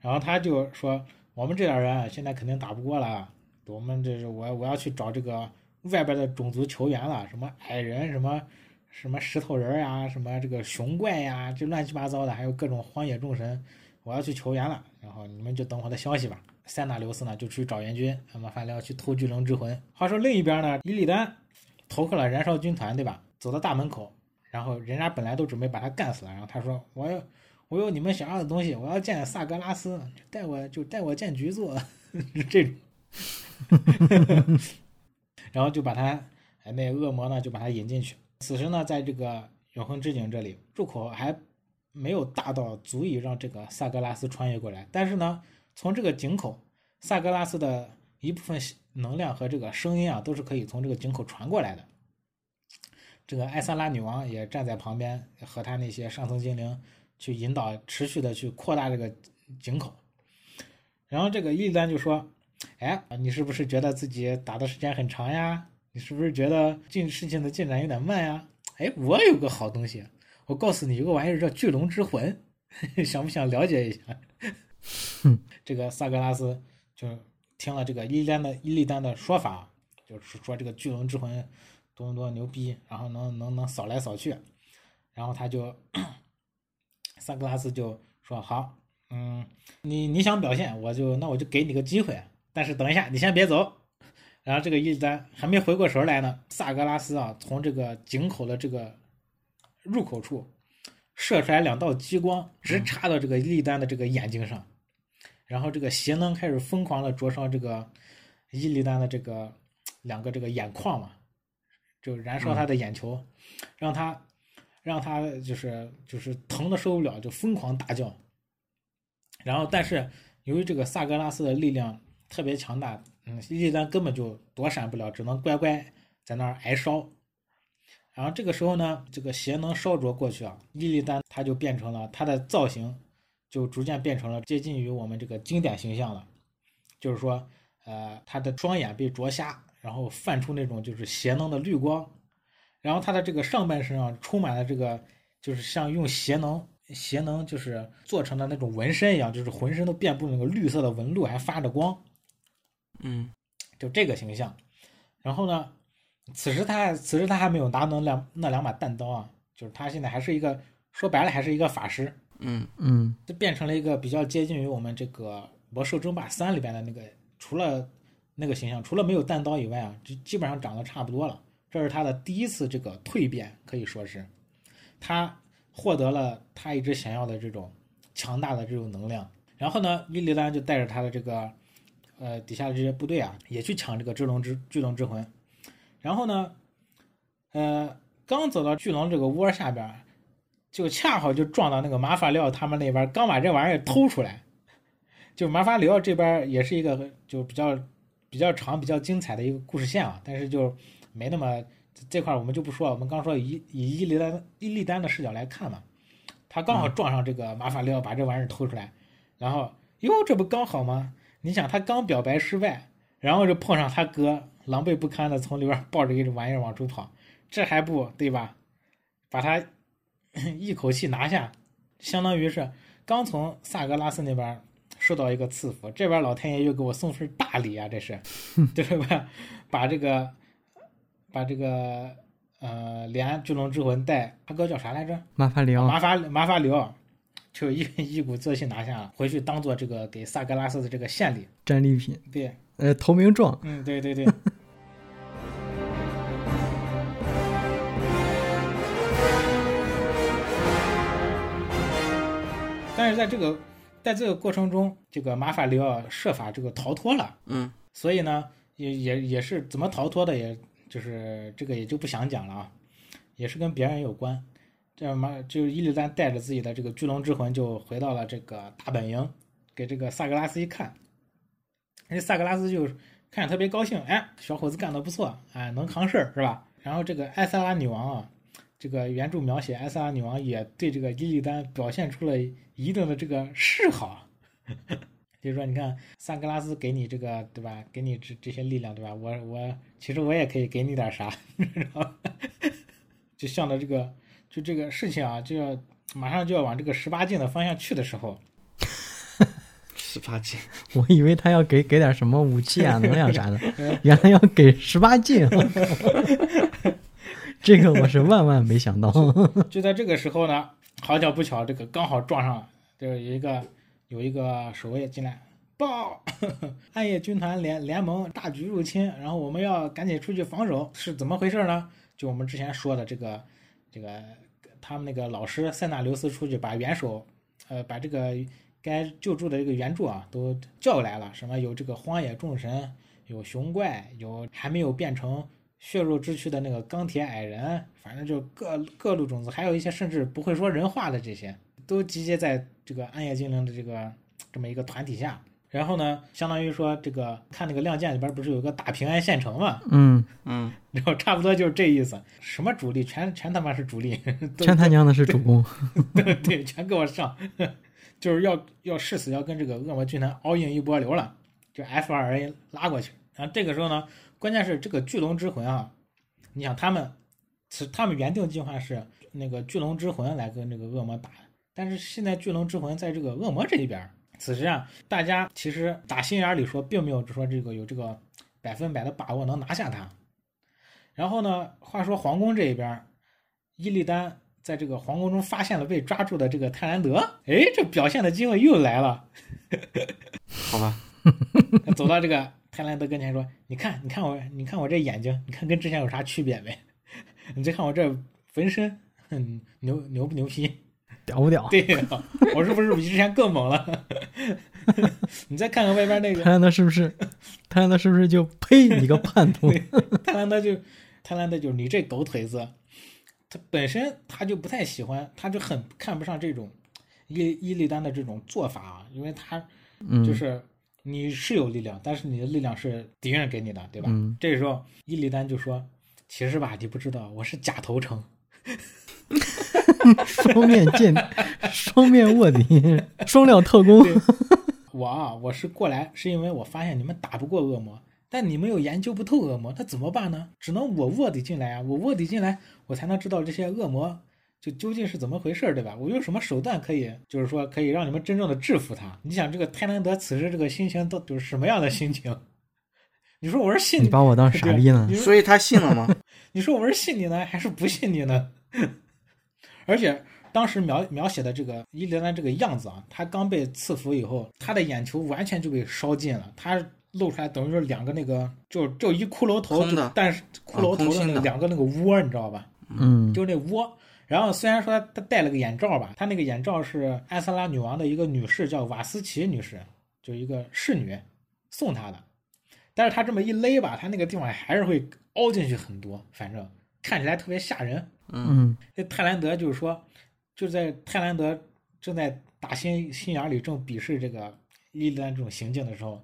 然后他就说：“我们这点人啊现在肯定打不过了，我们这是我我要去找这个外边的种族球员了，什么矮人，什么什么石头人呀、什么这个熊怪呀，这乱七八糟的，还有各种荒野众神，我要去求援了。然后你们就等我的消息吧。”塞纳留斯呢就出去找援军，马法利奥去偷巨龙之魂。话说另一边呢，伊利丹投靠了燃烧军团，对吧？走到大门口，然后人家本来都准备把他干死了，然后他说：“我要，我有你们想要的东西，我要见萨格拉斯，带我就带我见局座，[LAUGHS] 这种。[LAUGHS] ”然后就把他，哎，那恶魔呢就把他引进去。此时呢，在这个永恒之井这里，入口还没有大到足以让这个萨格拉斯穿越过来，但是呢，从这个井口，萨格拉斯的一部分能量和这个声音啊，都是可以从这个井口传过来的。这个艾萨拉女王也站在旁边，和他那些上层精灵去引导，持续的去扩大这个井口。然后这个伊利丹就说：“哎，你是不是觉得自己打的时间很长呀？你是不是觉得进事情的进展有点慢呀？哎，我有个好东西，我告诉你，有个玩意儿叫巨龙之魂，[LAUGHS] 想不想了解一下？”这个萨格拉斯就听了这个伊利丹的伊利丹的说法，就是说这个巨龙之魂多么多么牛逼，然后能能能扫来扫去，然后他就萨格拉斯就说好，嗯，你你想表现，我就那我就给你个机会，但是等一下，你先别走。然后这个伊利丹还没回过神来呢，萨格拉斯啊从这个井口的这个入口处射出来两道激光，直插到这个伊利丹的这个眼睛上。然后这个邪能开始疯狂的灼烧这个伊利丹的这个两个这个眼眶嘛，就燃烧他的眼球，让他让他就是就是疼的受不了，就疯狂大叫。然后但是由于这个萨格拉斯的力量特别强大，嗯，伊利丹根本就躲闪不了，只能乖乖在那儿挨烧。然后这个时候呢，这个邪能烧灼过去啊，伊利丹他就变成了他的造型。就逐渐变成了接近于我们这个经典形象了，就是说，呃，他的双眼被灼瞎，然后泛出那种就是邪能的绿光，然后他的这个上半身啊充满了这个，就是像用邪能邪能就是做成的那种纹身一样，就是浑身都遍布那个绿色的纹路，还发着光，嗯就这个形象。然后呢，此时他此时他还没有拿那两那两把弹刀啊，就是他现在还是一个说白了还是一个法师。嗯嗯就变成了一个比较接近于我们这个《魔兽争霸三》里边的那个，除了那个形象，除了没有弹刀以外啊，就基本上长得差不多了。这是他的第一次这个蜕变，可以说是他获得了他一直想要的这种强大的这种能量。然后呢，伊利丹就带着他的这个呃底下的这些部队啊，也去抢这个巨龙之巨龙之魂。然后呢，呃，刚走到巨龙这个窝下边。就恰好就撞到那个马法里奥他们那边，刚把这玩意儿偷出来。就马法里奥这边也是一个就比较比较长、比较精彩的一个故事线啊，但是就没那么这块我们就不说了。我们刚说以以伊利丹伊利丹的视角来看嘛，他刚好撞上这个马法里奥把这玩意儿偷出来，然后哟这不刚好吗？你想他刚表白失败，然后就碰上他哥狼狈不堪的从里边抱着一个玩意儿往出跑，这还不对吧？把他 [COUGHS] 一口气拿下，相当于是刚从萨格拉斯那边受到一个赐福，这边老天爷又给我送份大礼啊，这是，[LAUGHS] 对吧？把这个把这个呃连巨龙之魂带他哥叫啥来着？马法里奥，马法马法里奥，就一一鼓作气拿下了，回去当做这个给萨格拉斯的这个献礼。战利品，对，呃，投名状，嗯，对对对。[LAUGHS] 但是在这个在这个过程中，这个马法里奥设法这个逃脱了，嗯，所以呢，也也也是怎么逃脱的，也就是这个也就不想讲了啊，也是跟别人有关。这样嘛，就是伊利丹带着自己的这个巨龙之魂就回到了这个大本营，给这个萨格拉斯一看，这萨格拉斯就看着特别高兴，哎，小伙子干得不错，哎，能扛事儿是吧？然后这个艾萨拉女王啊，这个原著描写艾萨拉女王也对这个伊利丹表现出了一定的这个示好，[LAUGHS] 就是说，你看萨格拉斯给你这个对吧？给你这这些力量对吧？我我其实我也可以给你点啥，[LAUGHS] 然后就向着这个就这个事情啊，就要马上就要往这个十八禁的方向去的时候，十八禁，我以为他要给给点什么武器啊、[LAUGHS] 能量啥的，原来要给十八禁，这个我是万万没想到。[LAUGHS] 就在这个时候呢，好巧不巧，这个刚好撞上了，就是有一个有一个守卫进来报，[LAUGHS] 暗夜军团联联盟大举入侵，然后我们要赶紧出去防守，是怎么回事呢？就我们之前说的这个这个他们那个老师塞纳留斯出去把元首，呃，把这个该救助的这个援助啊都叫过来了，什么有这个荒野众神，有熊怪，有还没有变成血肉之躯的那个钢铁矮人，反正就各各路种子，还有一些甚至不会说人话的这些，都集结在这个暗夜精灵的这个这么一个团体下。然后呢，相当于说这个看那个《亮剑》里边不是有个大平安县城嘛，嗯，嗯，[LAUGHS] 然后差不多就是这意思。什么主力，全全他妈是主力，都全他娘的是主公。[LAUGHS] 对对，全给我上，[LAUGHS] 就是要要誓死要跟这个恶魔军团 all in 一波流了，就 F 二 A 拉过去。然后这个时候呢，关键是这个巨龙之魂啊，你想他们，此他们原定计划是那个巨龙之魂来跟这个恶魔打，但是现在巨龙之魂在这个恶魔这一边，此时啊，大家其实打心眼里说，并没有说这个有这个百分百的把握能拿下他。然后呢，话说皇宫这一边，伊利丹在这个皇宫中发现了被抓住的这个泰兰德，哎，这表现的机会又来了。[LAUGHS] 好吧，走到这个泰兰德跟前说：“你看，你看我，你看我这眼睛，你看跟之前有啥区别没？[LAUGHS] 你再看我这纹身，哼，牛牛不牛批？屌不屌？对呀，我是不是比之前更猛了？[LAUGHS] 你再看看外边那个泰兰德是不是？泰兰德是不是就呸你个叛徒？泰兰德就，泰兰德就是你这狗腿子，他本身他就不太喜欢，他就很看不上这种伊伊利丹的这种做法啊，因为他嗯，就是你是有力量，但是你的力量是敌人给你的，对吧？嗯这时候伊利丹就说：“其实吧，你不知道，我是假投诚。[LAUGHS] 双面剑，[LAUGHS] 双面卧底，[LAUGHS] 双料特工。我啊，我是过来是因为我发现你们打不过恶魔，但你们又研究不透恶魔，那怎么办呢？只能我卧底进来啊！我卧底进来，我才能知道这些恶魔就究竟是怎么回事儿，对吧？我用什么手段可以，就是说可以让你们真正的制服他？你想这个泰兰德此时这个心情到底是什么样的心情？[LAUGHS] 你说我是信你把我当傻逼呢所以他信了吗？[LAUGHS] 你说我是信你呢，还是不信你呢？[LAUGHS] 而且当时描描写的这个伊莲丹这个样子啊，他刚被赐福以后，他的眼球完全就被烧尽了，他露出来等于说两个那个就就一骷髅头，但是骷髅头的那两个那个窝，你知道吧？嗯，就是那窝。然后虽然说他他戴了个眼罩吧，他那个眼罩是艾瑟拉女王的一个女士，叫瓦斯奇女士，就一个侍女送他的。但是他这么一勒吧，他那个地方还是会凹进去很多，反正看起来特别吓人。嗯这泰兰德就是说，就在泰兰德正在打心心眼里正鄙视这个伊利丹这种行径的时候，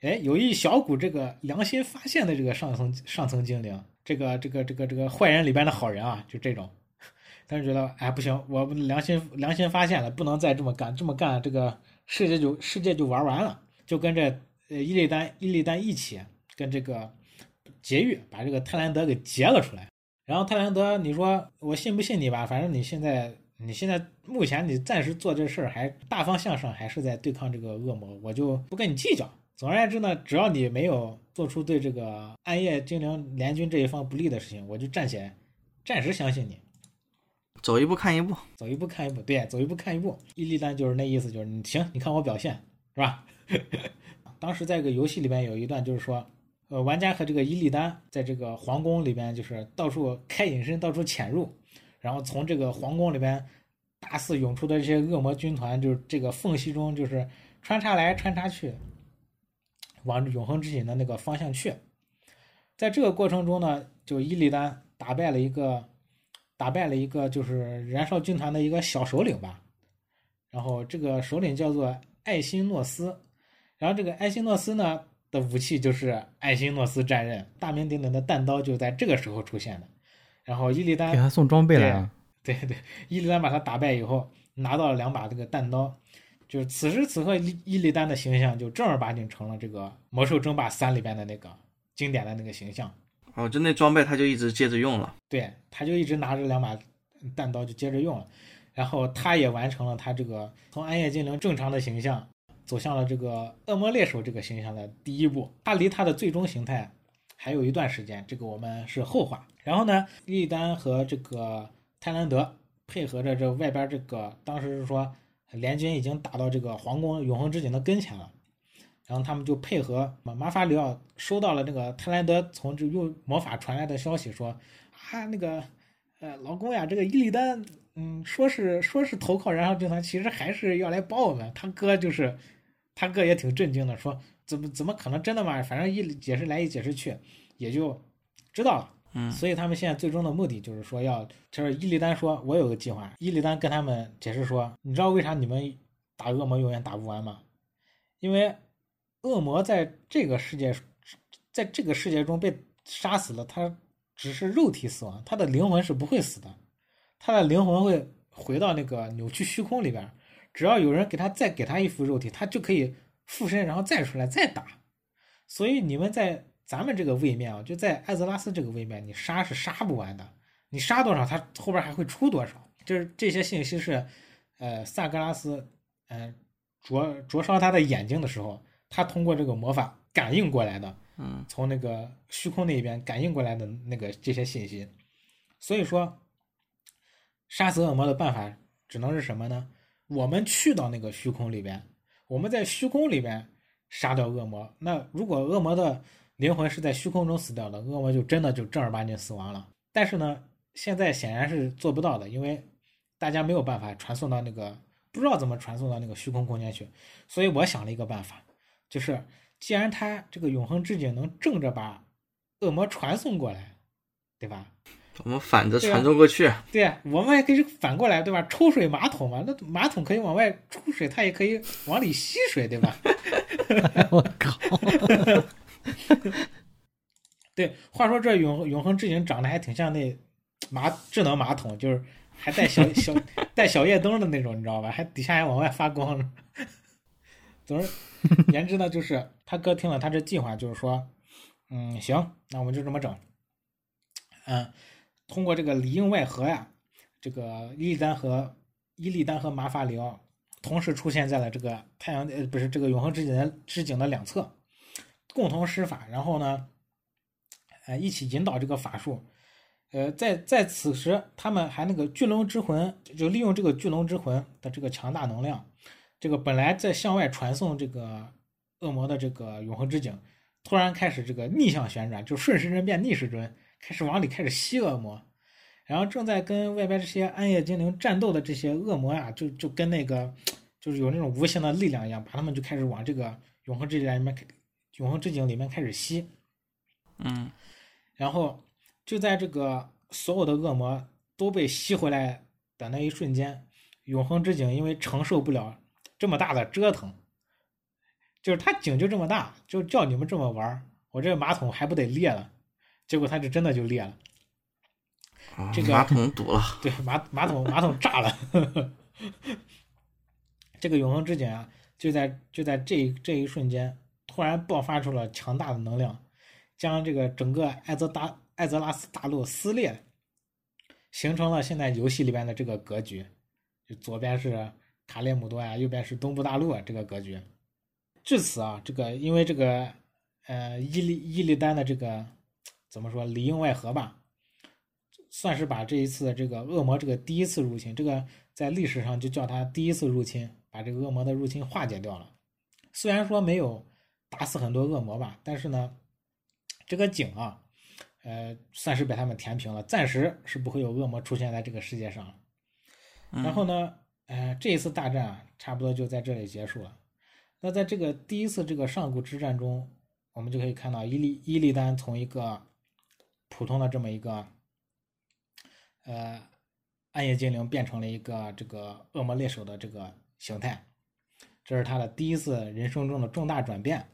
哎，有一小股这个良心发现的这个上层上层精灵，这个这个这个这个坏人里边的好人啊，就这种，但是觉得哎不行，我良心良心发现了，不能再这么干，这么干这个世界就世界就玩完了，就跟这呃伊利丹伊利丹一起跟这个劫狱，把这个泰兰德给劫了出来。然后泰兰德，你说我信不信你吧？反正你现在，你现在目前你暂时做这事儿，还大方向上还是在对抗这个恶魔，我就不跟你计较。总而言之呢，只要你没有做出对这个暗夜精灵联军这一方不利的事情，我就暂且暂时相信你。走一步看一步，走一步看一步，对，走一步看一步。伊利丹就是那意思，就是你行，你看我表现是吧？[LAUGHS] 当时在一个游戏里边有一段，就是说，呃，玩家和这个伊利丹在这个皇宫里边，就是到处开隐身，到处潜入，然后从这个皇宫里边大肆涌出的这些恶魔军团，就是这个缝隙中，就是穿插来穿插去，往永恒之井的那个方向去。在这个过程中呢，就伊利丹打败了一个。打败了一个就是燃烧军团的一个小首领吧，然后这个首领叫做艾辛诺斯，然后这个艾辛诺斯呢的武器就是艾辛诺斯战刃，大名鼎鼎的弹刀就在这个时候出现的。然后伊利丹给他送装备了，对对，伊利丹把他打败以后，拿到了两把这个弹刀，就是此时此刻伊伊利丹的形象就正儿八经成了这个魔兽争霸三里边的那个经典的那个形象。哦，就那装备他就一直接着用了，对，他就一直拿着两把弹刀就接着用了，然后他也完成了他这个从暗夜精灵正常的形象走向了这个恶魔猎手这个形象的第一步。他离他的最终形态还有一段时间，这个我们是后话。然后呢，利丹和这个泰兰德配合着这外边这个，当时是说联军已经打到这个皇宫永恒之井的跟前了。然后他们就配合马马法里奥收到了那个泰兰德从这用魔法传来的消息，说啊那个呃老公呀，这个伊利丹嗯说是说是投靠燃烧军团，其实还是要来帮我们。他哥就是他哥也挺震惊的，说怎么怎么可能真的嘛？反正一解释来一解释去，也就知道了。嗯，所以他们现在最终的目的就是说要，就是伊利丹说，我有个计划。伊利丹跟他们解释说，你知道为啥你们打恶魔永远打不完吗？因为。恶魔在这个世界，在这个世界中被杀死了，他只是肉体死亡，他的灵魂是不会死的，他的灵魂会回到那个扭曲虚空里边。只要有人给他再给他一副肉体，他就可以附身，然后再出来再打。所以你们在咱们这个位面啊，就在艾泽拉斯这个位面，你杀是杀不完的，你杀多少，他后边还会出多少。就是这些信息是，呃，萨格拉斯，嗯，灼灼烧他的眼睛的时候。他通过这个魔法感应过来的，嗯，从那个虚空那边感应过来的那个这些信息，所以说，杀死恶魔的办法只能是什么呢？我们去到那个虚空里边，我们在虚空里边杀掉恶魔。那如果恶魔的灵魂是在虚空中死掉的，恶魔就真的就正儿八经死亡了。但是呢，现在显然是做不到的，因为大家没有办法传送到那个不知道怎么传送到那个虚空空间去。所以我想了一个办法。就是，既然他这个永恒之井能正着把恶魔传送过来，对吧？我们反着传送过去。对呀我们还可以反过来，对吧？抽水马桶嘛，那马桶可以往外出水，它也可以往里吸水，对吧？[LAUGHS] 我靠！对，话说这永永恒之井长得还挺像那马智能马桶，就是还带小小 [LAUGHS] 带小夜灯的那种，你知道吧？还底下还往外发光。总而，言之呢，就是他哥听了他这计划，就是说，嗯，行，那我们就这么整。嗯，通过这个里应外合呀，这个伊利丹和伊利丹和马法里奥同时出现在了这个太阳呃不是这个永恒之井的之井的两侧，共同施法，然后呢，呃，一起引导这个法术。呃，在在此时，他们还那个巨龙之魂，就利用这个巨龙之魂的这个强大能量。这个本来在向外传送这个恶魔的这个永恒之井，突然开始这个逆向旋转，就顺时针变逆时针，开始往里开始吸恶魔。然后正在跟外边这些暗夜精灵战斗的这些恶魔啊，就就跟那个就是有那种无形的力量一样，把他们就开始往这个永恒之井里面、永恒之井里面开始吸。嗯，然后就在这个所有的恶魔都被吸回来的那一瞬间，永恒之井因为承受不了。这么大的折腾，就是它井就这么大，就叫你们这么玩我这个马桶还不得裂了？结果它就真的就裂了。这个马桶堵了，对，马马桶马桶炸了。[LAUGHS] 这个永恒之井啊，就在就在这这一瞬间，突然爆发出了强大的能量，将这个整个艾泽达艾泽拉斯大陆撕裂，形成了现在游戏里边的这个格局，就左边是卡列姆多呀，右边是东部大陆啊这个格局。至此啊，这个因为这个呃伊利伊利丹的这个怎么说里应外合吧，算是把这一次这个恶魔这个第一次入侵，这个在历史上就叫他第一次入侵，把这个恶魔的入侵化解掉了。虽然说没有打死很多恶魔吧，但是呢，这个井啊，呃，算是被他们填平了，暂时是不会有恶魔出现在这个世界上了。然后呢，呃，这一次大战啊，差不多就在这里结束了。那在这个第一次这个上古之战中，我们就可以看到伊利伊利丹从一个普通的这么一个呃暗夜精灵变成了一个这个恶魔猎手的这个形态，这是他的第一次人生中的重大转变。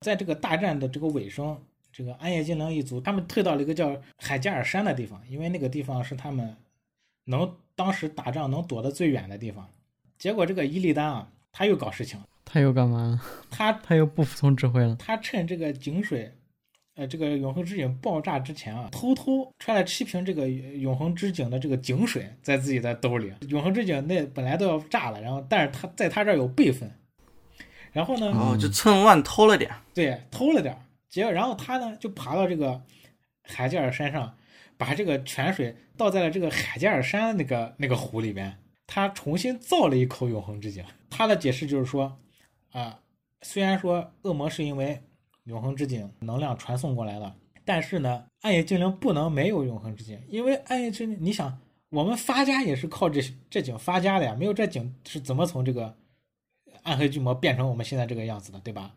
在这个大战的这个尾声，这个暗夜精灵一族他们退到了一个叫海加尔山的地方，因为那个地方是他们能当时打仗能躲得最远的地方。结果这个伊利丹啊，他又搞事情，他又干嘛？[LAUGHS] 他他又不服从指挥了。他趁这个井水，呃，这个永恒之井爆炸之前啊，偷偷揣了七瓶这个永恒之井的这个井水在自己的兜里。永恒之井那本来都要炸了，然后但是他在他这儿有备份，然后呢，哦，就趁乱偷了点。对，偷了点，结果然后他呢就爬到这个海加尔山上，把这个泉水倒在了这个海加尔山那个那个湖里边，他重新造了一口永恒之井。他的解释就是说，啊、虽然说恶魔是因为永恒之井能量传送过来了，但是呢，暗夜精灵不能没有永恒之井，因为暗夜精灵，你想，我们发家也是靠这这井发家的呀，没有这井是怎么从这个暗黑巨魔变成我们现在这个样子的，对吧？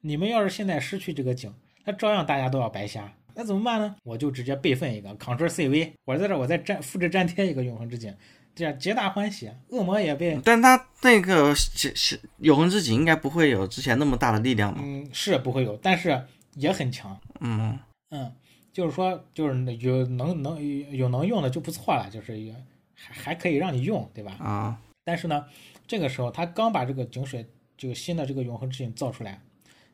你们要是现在失去这个井，那照样大家都要白瞎，那怎么办呢？我就直接备份一个 Ctrl C V，我在这儿我再粘复制粘贴一个永恒之井，这样皆大欢喜，恶魔也被但他那个是是永恒之井应该不会有之前那么大的力量嘛？嗯是不会有，但是也很强，嗯，嗯，就是说就是有能能有能用的就不错了，就是也还还可以让你用，对吧？啊，但是呢，这个时候他刚把这个井水这个新的这个永恒之井造出来，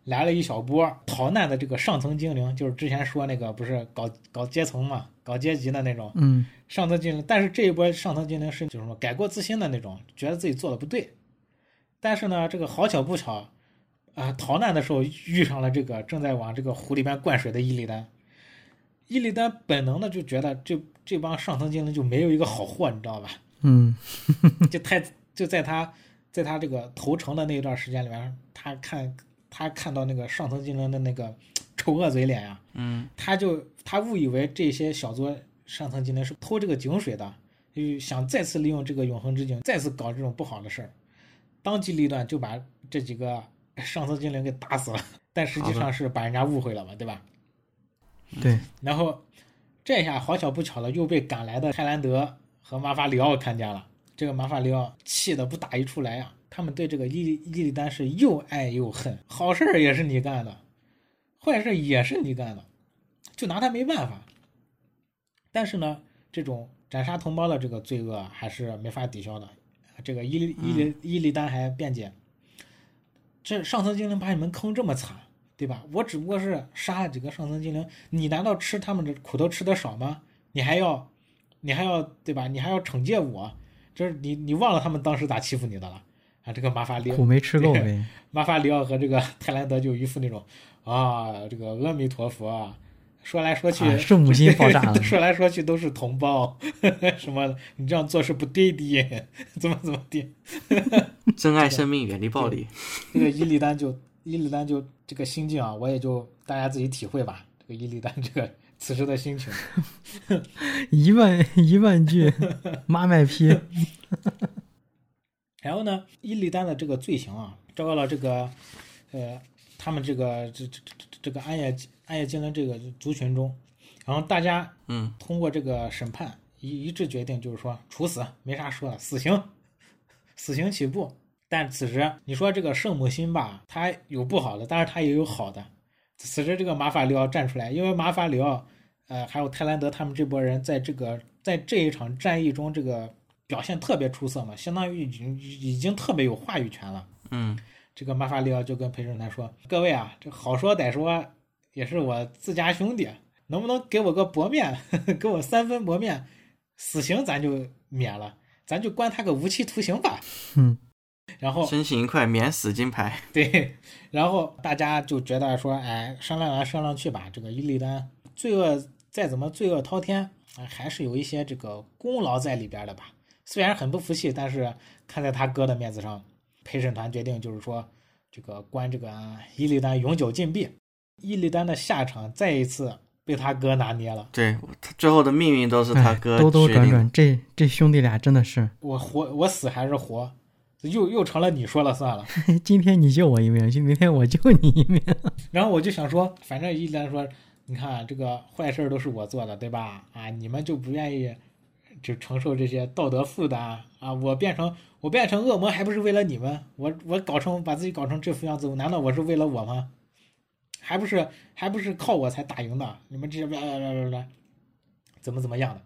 来了一小波逃难的这个上层精灵，就是之前说那个不是搞搞阶层嘛，搞阶级的那种嗯，上层精灵。但是这一波上层精灵是就是说改过自新的那种，觉得自己做的不对。但是呢，这个好巧不巧，啊、逃难的时候遇上了这个正在往这个湖里边灌水的伊利丹。伊利丹本能的就觉得这这帮上层精灵就没有一个好货，你知道吧？嗯，[LAUGHS] 就太就在他在他这个投诚的那一段时间里面，他看他看到那个上层精灵的那个 [TSK] 丑恶嘴脸呀、嗯，他就他误以为这些小作上层精灵是偷这个井水的，就想再次利用这个永恒之井，再次搞这种不好的事儿，当机立断就把这几个上层精灵给打死了，[LAUGHS] 但实际上是把人家误会了嘛，对吧？对，然后这下好巧不巧的又被赶来的泰兰德和马法里奥看见了。这个马法里奥气得不打一处来呀、他们对这个伊利伊利丹是又爱又恨，好事儿也是你干的，坏事儿也是你干的，就拿他没办法。但是呢，这种斩杀同胞的这个罪恶还是没法抵消的。这个伊利伊利伊利丹还辩解，这上层精灵把你们坑这么惨，对吧？我只不过是杀了几个上层精灵，你难道吃他们的苦头吃的少吗？你还要，你还要对吧？你还要惩戒我，就是你你忘了他们当时咋欺负你的了啊？这个马法里苦没吃够呗。马法里奥和这个泰兰德就一副那种啊，这个阿弥陀佛啊，说来说去、啊圣母心爆炸了 [LAUGHS] 说来说去都是同胞，[LAUGHS] 什么你这样做是不对的，[LAUGHS] 怎么怎么地。珍爱生命，远离暴力。这个伊利丹就伊利丹就这个心境啊，我也就大家自己体会吧。这个伊利丹这个此时的心情，一万一万句妈卖批，然后呢，伊利丹的这个罪行啊，招到了这个呃他们这个这这这这个暗夜暗夜精灵这个族群中，然后大家嗯，通过这个审判一一致决定，就是说处死，没啥说的，死刑，死刑起步。但此时你说这个圣母心吧，它有不好的，但是它也有好的。此时这个马法里奥站出来，因为马法里奥，呃，还有泰兰德他们这波人在这个在这一场战役中这个表现特别出色嘛，相当于已经已经特别有话语权了。嗯，这个马法里奥就跟陪审团说：“各位啊，这好说歹说，也是我自家兄弟，能不能给我个薄面，呵 [LAUGHS] 呵给我三分薄面，死刑咱就免了，咱就关他个无期徒刑吧。嗯，[LAUGHS] 然后申请一块免死金牌。对，然后大家就觉得说，哎，商量来商量去吧，这个伊利丹罪恶再怎么罪恶滔天，哎，还是有一些这个功劳在里边的吧。虽然很不服气，但是看在他哥的面子上，陪审团决定就是说，这个关这个伊利丹永久禁闭。伊利丹的下场再一次被他哥拿捏了。对，他最后的命运都是他哎哥兜兜。转转，这这兄弟俩真的是，我活，我死还是活，又又成了你说了算了。[LAUGHS] 今天你救我一命，明天我救你一命。[LAUGHS] 然后我就想说，反正伊利丹说，你看这个坏事儿都是我做的，对吧？啊，你们就不愿意就承受这些道德负担啊？我变成我变成恶魔，还不是为了你们？我我搞成把自己搞成这副样子，难道我是为了我吗？还不是还不是靠我才打赢的？你们这些怎么怎么样的？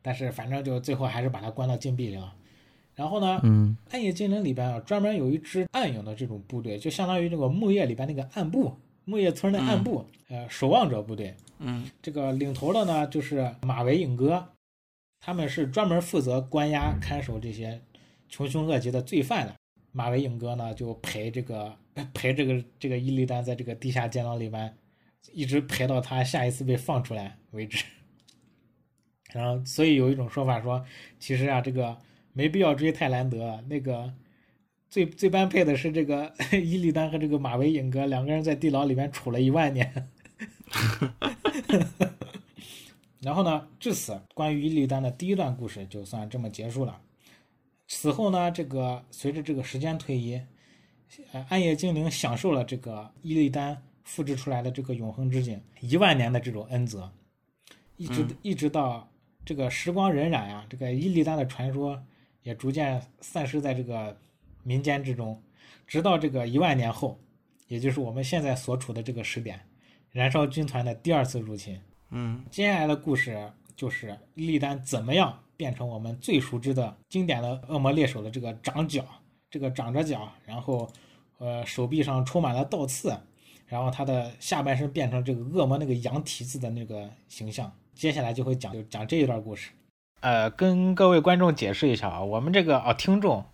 但是反正就最后还是把他关到禁闭里了。然后呢，嗯暗夜精灵里边啊，专门有一支暗影的这种部队，就相当于这个木叶里边那个暗部，木叶村的暗部，呃，守望者部队。嗯这个领头的呢，就是马维影哥，他们是专门负责关押、看守这些穷凶恶极的罪犯的。马维影哥呢，就陪这个陪这个这个伊利丹在这个地下监牢里边，一直陪到他下一次被放出来为止。[LAUGHS] 然后，所以有一种说法说，其实啊，这个没必要追泰兰德，那个最最般配的是这个 [LAUGHS] 伊利丹和这个马维影哥两个人在地牢里面处了一万年。[LAUGHS] 然后呢，至此关于伊利丹的第一段故事就算这么结束了。此后呢，这个随着这个时间推移，呃，暗夜精灵享受了这个伊利丹复制出来的这个永恒之井一万年的这种恩泽，一直、一直到这个时光荏苒呀，这个伊利丹的传说也逐渐散失在这个民间之中，直到这个一万年后，也就是我们现在所处的这个时点，燃烧军团的第二次入侵。嗯接下来的故事就是利丹怎么样变成我们最熟知的经典的恶魔猎手的这个长角，这个长着角，然后呃手臂上充满了倒刺，然后他的下半身变成这个恶魔那个羊蹄子的那个形象。接下来就会讲就讲这一段故事。呃，跟各位观众解释一下啊，我们这个啊听众，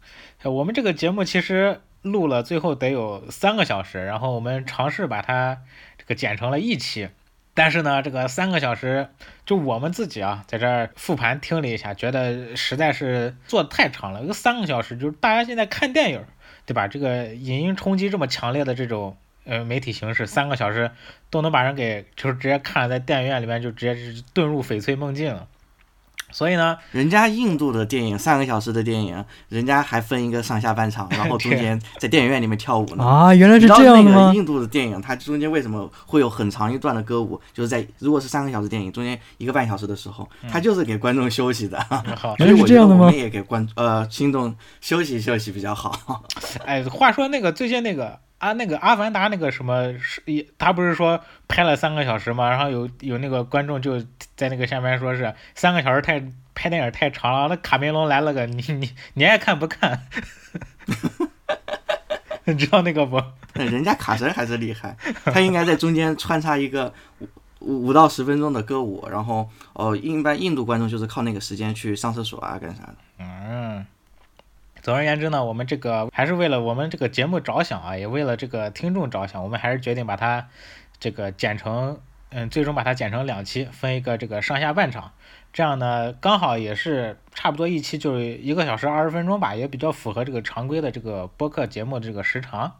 我们这个节目其实录了最后得有三个小时，然后我们尝试把它这个剪成了一期。但是呢，这个三个小时，就我们自己啊，在这儿复盘听了一下，觉得实在是做的太长了。有三个小时，就是大家现在看电影，对吧？这个影音冲击这么强烈的这种呃媒体形式，三个小时都能把人给就是直接看，在电影院里面就直接是遁入翡翠梦境了。所以呢，人家印度的电影三个小时的电影，人家还分一个上下半场，[LAUGHS] 然后中间在电影院里面跳舞呢。啊，原来是这样的？印度的电影，它中间为什么会有很长一段的歌舞？就是在如果是三个小时电影，中间一个半小时的时候，它就是给观众休息的。嗯好，[LAUGHS] 原来是所以我这样的吗觉得我们也给观呃听众休息休息比较好。[LAUGHS] 哎，话说那个最近那个啊，那个《阿凡达》那个什么是，也他不是说拍了三个小时嘛？然后有有那个观众就在那个下面说是三个小时太拍电影太长了，那卡梅隆来了个你你你爱看不看？[LAUGHS] 你知道那个不？[LAUGHS] 人家卡神还是厉害，他应该在中间穿插一个五五五到十分钟的歌舞，然后哦，一般印度观众就是靠那个时间去上厕所啊，干啥的。嗯，总而言之呢，我们这个还是为了我们这个节目着想啊，也为了这个听众着想，我们还是决定把它这个剪成，嗯，最终把它剪成两期，分一个这个上下半场，这样呢，刚好也是差不多一期就是一个小时二十分钟吧，也比较符合这个常规的这个播客节目的这个时长。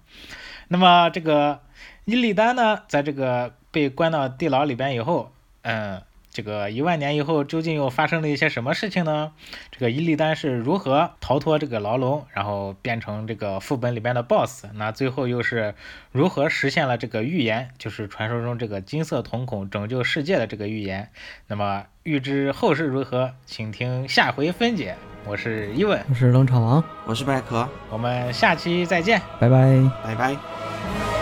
那么这个伊利丹呢，在这个被关到地牢里边以后，嗯。这个一万年以后究竟又发生了一些什么事情呢？这个伊利丹是如何逃脱这个牢笼，然后变成这个副本里边的 BOSS？那最后又是如何实现了这个预言，就是传说中这个金色瞳孔拯救世界的这个预言？那么预知后事如何，请听下回分解。我是伊文，我是冷场王，我是麦克，我们下期再见。拜拜。拜拜。